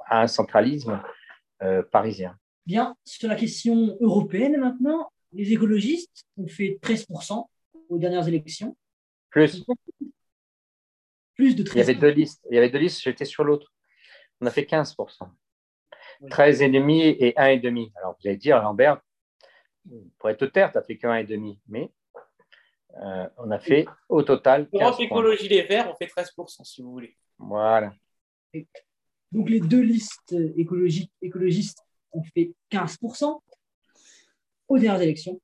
à un centralisme euh, parisien. Bien, sur la question européenne maintenant, les écologistes ont fait 13% aux dernières élections. Plus. Plus de 13%. Il y avait deux listes. Il y avait deux listes, j'étais sur l'autre. On a fait 15%. 13,5 et 1,5. Alors vous allez dire, Lambert, pour être terre, tu n'as fait que 1,5. Mais euh, on a fait au total. Europe Écologie Les Verts, on fait 13%, si vous voulez. Voilà. Donc les deux listes écologiques, écologistes ont fait 15% aux dernières élections.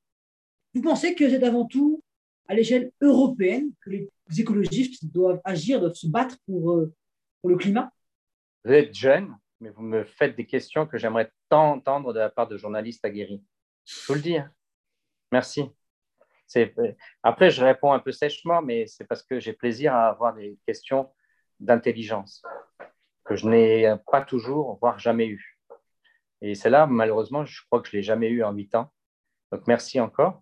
Vous pensez que c'est avant tout à l'échelle européenne que les écologistes doivent agir, doivent se battre pour, euh, pour le climat? Vous êtes jeune, mais vous me faites des questions que j'aimerais tant entendre de la part de journalistes aguerris. Je vous le dis. Hein. Merci. Après, je réponds un peu sèchement, mais c'est parce que j'ai plaisir à avoir des questions d'intelligence que je n'ai pas toujours, voire jamais eu. Et celle-là, malheureusement, je crois que je ne l'ai jamais eu en huit ans. Donc, merci encore.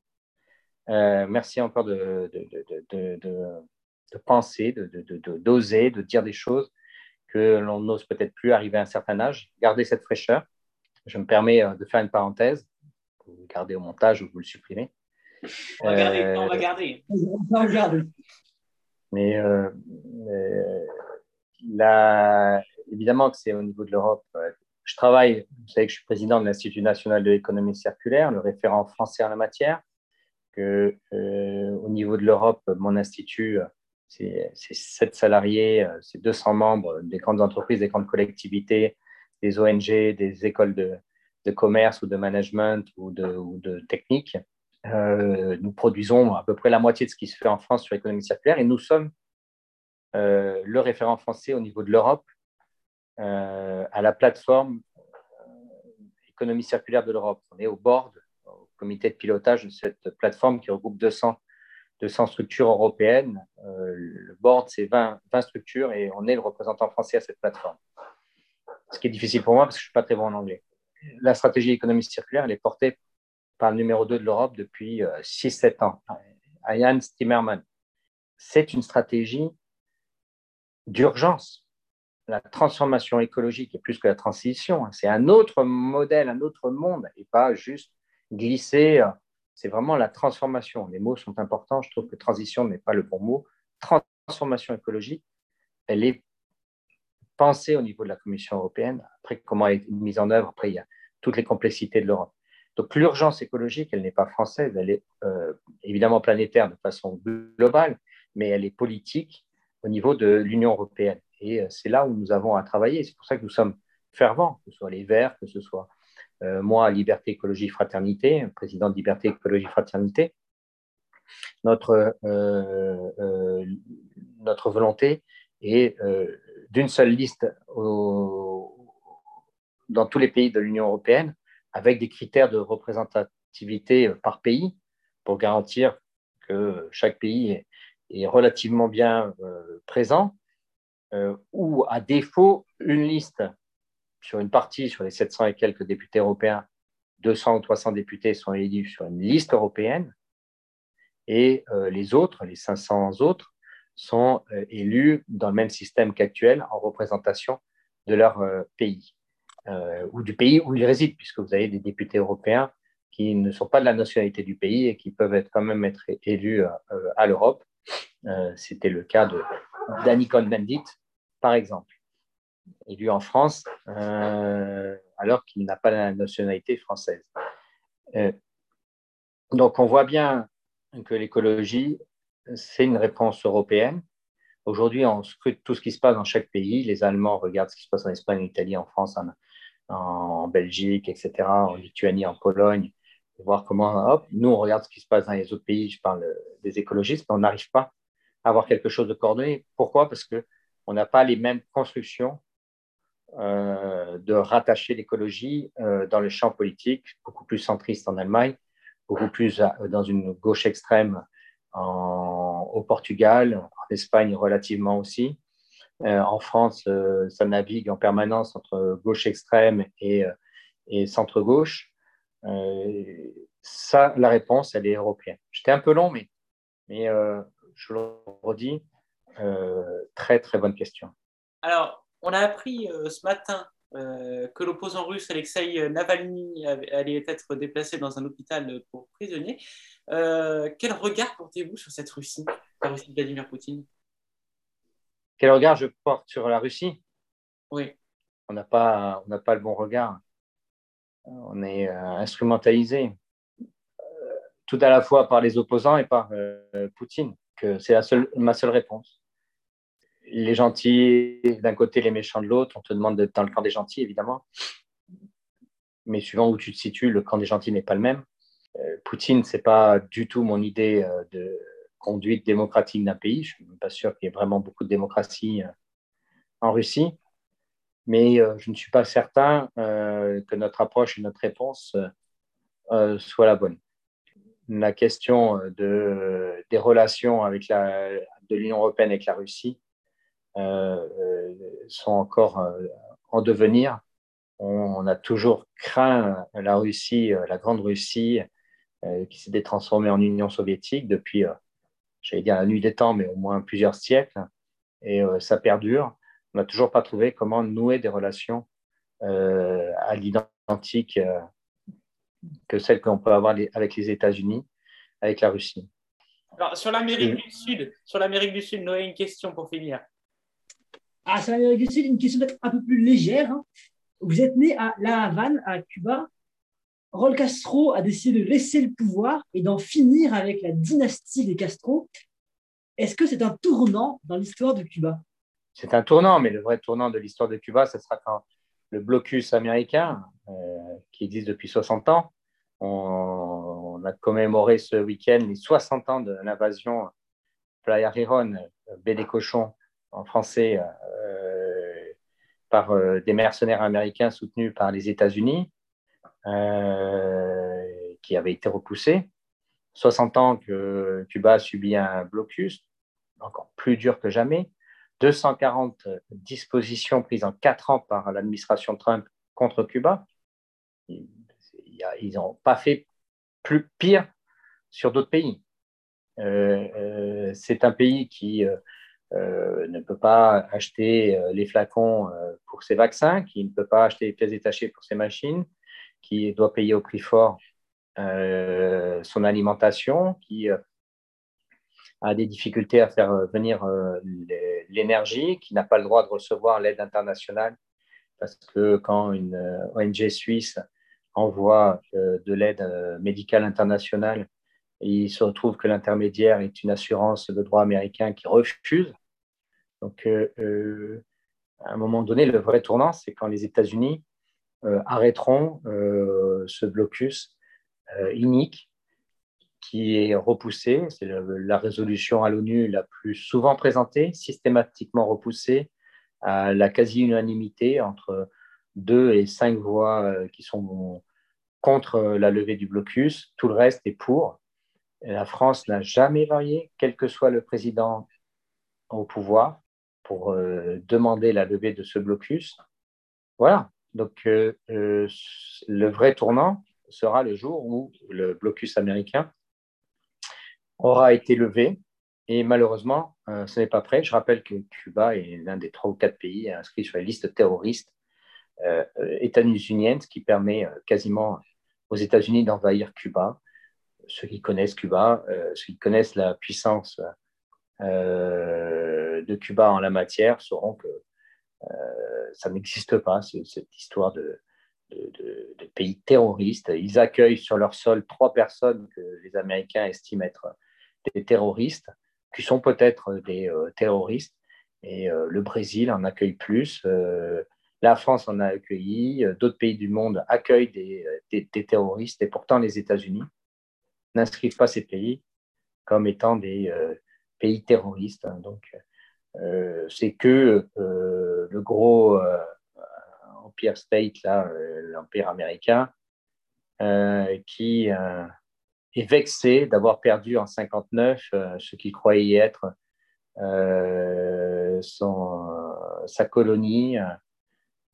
Euh, merci encore de, de, de penser, d'oser, de, dire des choses que l'on n'ose peut-être plus arriver à un certain âge. Garder cette fraîcheur. Je me permets euh, de faire une parenthèse. Vous le gardez au montage ou vous le supprimez. On va garder. on va garder. On va garder. Mais, euh, mais la, évidemment que c'est au niveau de l'Europe. Je travaille, vous savez que je suis président de l'Institut national de l'économie circulaire, le référent français en la matière. Que, euh, au niveau de l'Europe, mon institut, c'est 7 salariés, euh, c'est 200 membres des grandes entreprises, des grandes collectivités, des ONG, des écoles de, commerce ou de management ou de, technique. Euh, nous produisons à peu près la moitié de ce qui se fait en France sur l'économie circulaire et nous sommes le référent français au niveau de l'Europe euh, à la plateforme euh, économie circulaire de l'Europe. On est au board, au comité de pilotage de cette plateforme qui regroupe 200, 200 structures européennes. Euh, le board, c'est 20, 20, structures et on est le représentant français à cette plateforme. Ce qui est difficile pour moi parce que je ne suis pas très bon en anglais. La stratégie économie circulaire, elle est portée par le numéro 2 de l'Europe depuis 6-7 ans, Ian Timmerman. C'est une stratégie d'urgence la transformation écologique est plus que la transition. Hein. C'est un autre modèle, un autre monde, et pas juste glisser. Euh, c'est vraiment la transformation. Les mots sont importants. Je trouve que transition n'est pas le bon mot. Transformation écologique, elle est pensée au niveau de la Commission européenne. Après, comment elle est mise en œuvre? Après, il y a toutes les complexités de l'Europe. Donc, l'urgence écologique, elle n'est pas française. Elle est euh, évidemment planétaire de façon globale, mais elle est politique au niveau de l'Union européenne. Et euh, c'est là où nous avons à travailler. C'est pour ça que nous sommes fervents, que ce soit les Verts, que ce soit euh, moi, Liberté, Écologie, Fraternité, président de Liberté, Écologie, Fraternité. Notre, euh, notre volonté est d'une seule liste dans tous les pays de l'Union européenne, avec des critères de représentativité par pays, pour garantir que chaque pays est, relativement bien présent euh, ou à défaut, une liste sur une partie, sur les 700 et quelques députés européens, 200 ou 300 députés sont élus sur une liste européenne, et euh, les autres, les 500 autres, sont euh, élus dans le même système qu'actuel en représentation de leur pays ou du pays où ils résident, puisque vous avez des députés européens qui ne sont pas de la nationalité du pays et qui peuvent être quand même être élus à l'Europe. C'était le cas de Danny Cohn-Bendit, par exemple, élu en France euh, alors qu'il n'a pas la nationalité française. Euh, donc on voit bien que l'écologie, c'est une réponse européenne. Aujourd'hui, on scrute tout ce qui se passe dans chaque pays. Les Allemands regardent ce qui se passe en Espagne, en Italie, en France, en, Belgique, etc., en Lituanie, en Pologne, voir comment. Hop, nous, on regarde ce qui se passe dans les autres pays. Je parle des écologistes, mais on n'arrive pas à avoir quelque chose de coordonné. Pourquoi? Parce que on n'a pas les mêmes constructions euh, de rattacher l'écologie euh, dans le champ politique, beaucoup plus centriste en Allemagne, beaucoup plus euh, dans une gauche extrême au Portugal, en Espagne relativement aussi. en France, ça navigue en permanence entre gauche extrême et, centre-gauche. ça, la réponse, elle est européenne. J'étais un peu long, mais, mais je le redis, euh, très, très bonne question. Alors, on a appris euh, ce matin euh, que l'opposant russe Alexei Navalny allait être déplacé dans un hôpital pour prisonniers. quel regard portez-vous sur cette Russie, la Russie de Vladimir Poutine? Quel regard je porte sur la Russie? Oui. On n'a pas, on pas le bon regard. On est instrumentalisé, tout à la fois par les opposants et par Poutine. Que c'est ma seule réponse les gentils d'un côté, les méchants de l'autre. On te demande d'être dans le camp des gentils, évidemment. Mais suivant où tu te situes, le camp des gentils n'est pas le même. Euh, Poutine, ce n'est pas du tout mon idée euh, de conduite démocratique d'un pays. Je ne suis pas sûr qu'il y ait vraiment beaucoup de démocratie euh, en Russie. Mais je ne suis pas certain que notre approche et notre réponse soient la bonne. La question de, des relations avec la, de l'Union européenne avec la Russie sont encore euh, en devenir. On, a toujours craint la Russie, la grande Russie, qui s'est transformée en Union soviétique depuis, j'allais dire la nuit des temps, mais au moins plusieurs siècles. Et ça perdure. On n'a toujours pas trouvé comment nouer des relations à l'identique que celles qu'on peut avoir avec les États-Unis, avec la Russie. Alors, sur l'Amérique du Sud, sur l'Amérique du Sud, Noé, une question pour finir. Ah, ça l'Amérique du Sud, une question peut-être un peu plus légère. Hein. Vous êtes né à La Havane, à Cuba. Raúl Castro a décidé de laisser le pouvoir et d'en finir avec la dynastie des Castro. Est-ce que c'est un tournant dans l'histoire de Cuba? C'est un tournant, mais le vrai tournant de l'histoire de Cuba, ce sera quand le blocus américain, euh, qui existe depuis 60 ans, on, a commémoré ce week-end les 60 ans de l'invasion Playa Riron, baie des cochons, en français, euh, par euh, des mercenaires américains soutenus par les États-Unis, euh, qui avaient été repoussés. 60 ans que Cuba a subi un blocus, encore plus dur que jamais. 240 dispositions prises en quatre ans par l'administration Trump contre Cuba. Ils n'ont pas fait plus pire sur d'autres pays. c'est un pays qui ne peut pas acheter les flacons pour ses vaccins, qui ne peut pas acheter les pièces détachées pour ses machines, qui doit payer au prix fort son alimentation, qui a des difficultés à faire venir l'énergie, qui n'a pas le droit de recevoir l'aide internationale, parce que quand une ONG suisse envoie de l'aide médicale internationale, il se retrouve que l'intermédiaire est une assurance de droit américain qui refuse. Donc, euh, euh, à un moment donné, le vrai tournant, c'est quand les États-Unis euh, arrêteront ce blocus inique qui est repoussé. C'est la résolution à l'ONU la plus souvent présentée, systématiquement repoussée à la quasi-unanimité entre deux et cinq voix qui sont contre la levée du blocus. Tout le reste est pour. La France n'a jamais varié, quel que soit le président au pouvoir, pour euh, demander la levée de ce blocus. Voilà. Donc, euh, euh, le vrai tournant sera le jour où le blocus américain aura été levé. Et malheureusement, ce n'est pas prêt. Je rappelle que Cuba est l'un des trois ou quatre pays inscrits sur la liste terroriste états-unienne, ce qui permet quasiment aux États-Unis d'envahir Cuba ceux qui connaissent Cuba, euh, ceux qui connaissent la puissance euh, de Cuba en la matière sauront que euh, ça n'existe pas, cette histoire de, pays terroristes. Ils accueillent sur leur sol trois personnes que les Américains estiment être des terroristes, qui sont peut-être des terroristes, et le Brésil en accueille plus. la France en a accueilli, d'autres pays du monde accueillent des terroristes, et pourtant les États-Unis n'inscrivent pas ces pays comme étant des euh, pays terroristes. Hein. Donc, euh, c'est que euh, le gros empire state, là, l'empire américain, qui est vexé d'avoir perdu en 59 ce qu'il croyait être son, sa colonie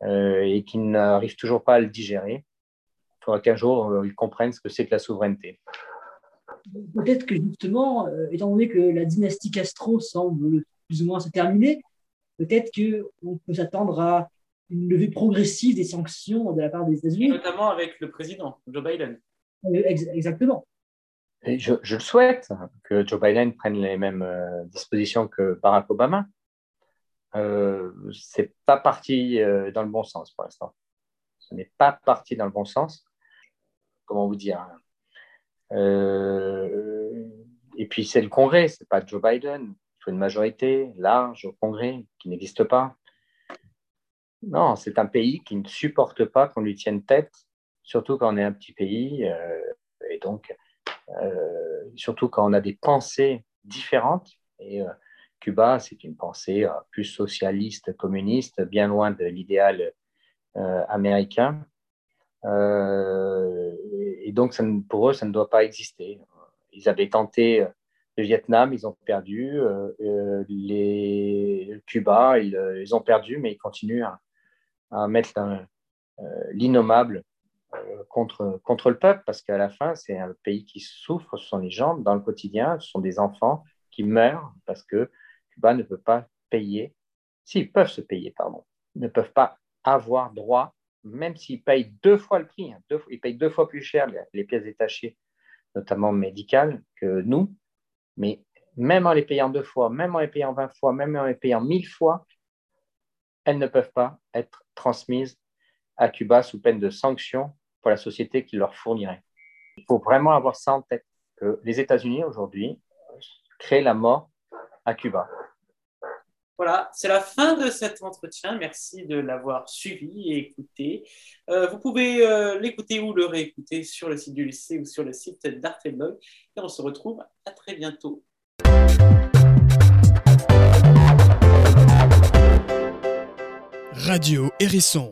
et qui n'arrive toujours pas à le digérer. Il faudra qu'un jour, ils comprennent ce que c'est que la souveraineté peut-être que justement, euh, étant donné que la dynastie Castro semble plus ou moins se terminer, peut-être qu'on peut s'attendre à une levée progressive des sanctions de la part des États-Unis. Notamment avec le président, Joe Biden. Euh, exactement. Et je, le souhaite que Joe Biden prenne les mêmes euh, dispositions que Barack Obama. Euh, c'est pas parti dans le bon sens pour l'instant. Ce n'est pas parti dans le bon sens. Comment vous dire hein. Et puis c'est le Congrès, c'est pas Joe Biden. Il faut une majorité large au Congrès qui n'existe pas. Non, c'est un pays qui ne supporte pas qu'on lui tienne tête, surtout quand on est un petit pays, euh, et donc euh, surtout quand on a des pensées différentes. Et Cuba, c'est une pensée plus socialiste, communiste, bien loin de l'idéal américain. Euh, donc, pour eux, ça ne doit pas exister. Ils avaient tenté euh, le Vietnam, ils ont perdu. Euh, les Cuba, ils, ont perdu, mais ils continuent à, mettre l'innommable contre, contre le peuple, parce qu'à la fin, c'est un pays qui souffre, ce sont les gens dans le quotidien, ce sont des enfants qui meurent parce que Cuba ne peut pas payer, s'ils peuvent se payer, pardon, ne peuvent pas avoir droit même s'ils payent deux fois le prix, hein, ils payent deux fois plus cher les, pièces détachées, notamment médicales, que nous, mais même en les payant deux fois, même en les payant 20 fois, même en les payant mille fois, elles ne peuvent pas être transmises à Cuba sous peine de sanctions pour la société qui leur fournirait. Il faut vraiment avoir ça en tête, que les États-Unis aujourd'hui créent la mort à Cuba. Voilà, c'est la fin de cet entretien. Merci de l'avoir suivi et écouté. Euh, vous pouvez euh, l'écouter ou le réécouter sur le site du lycée ou sur le site d'Arteblog. Et on se retrouve à très bientôt. Radio Hérisson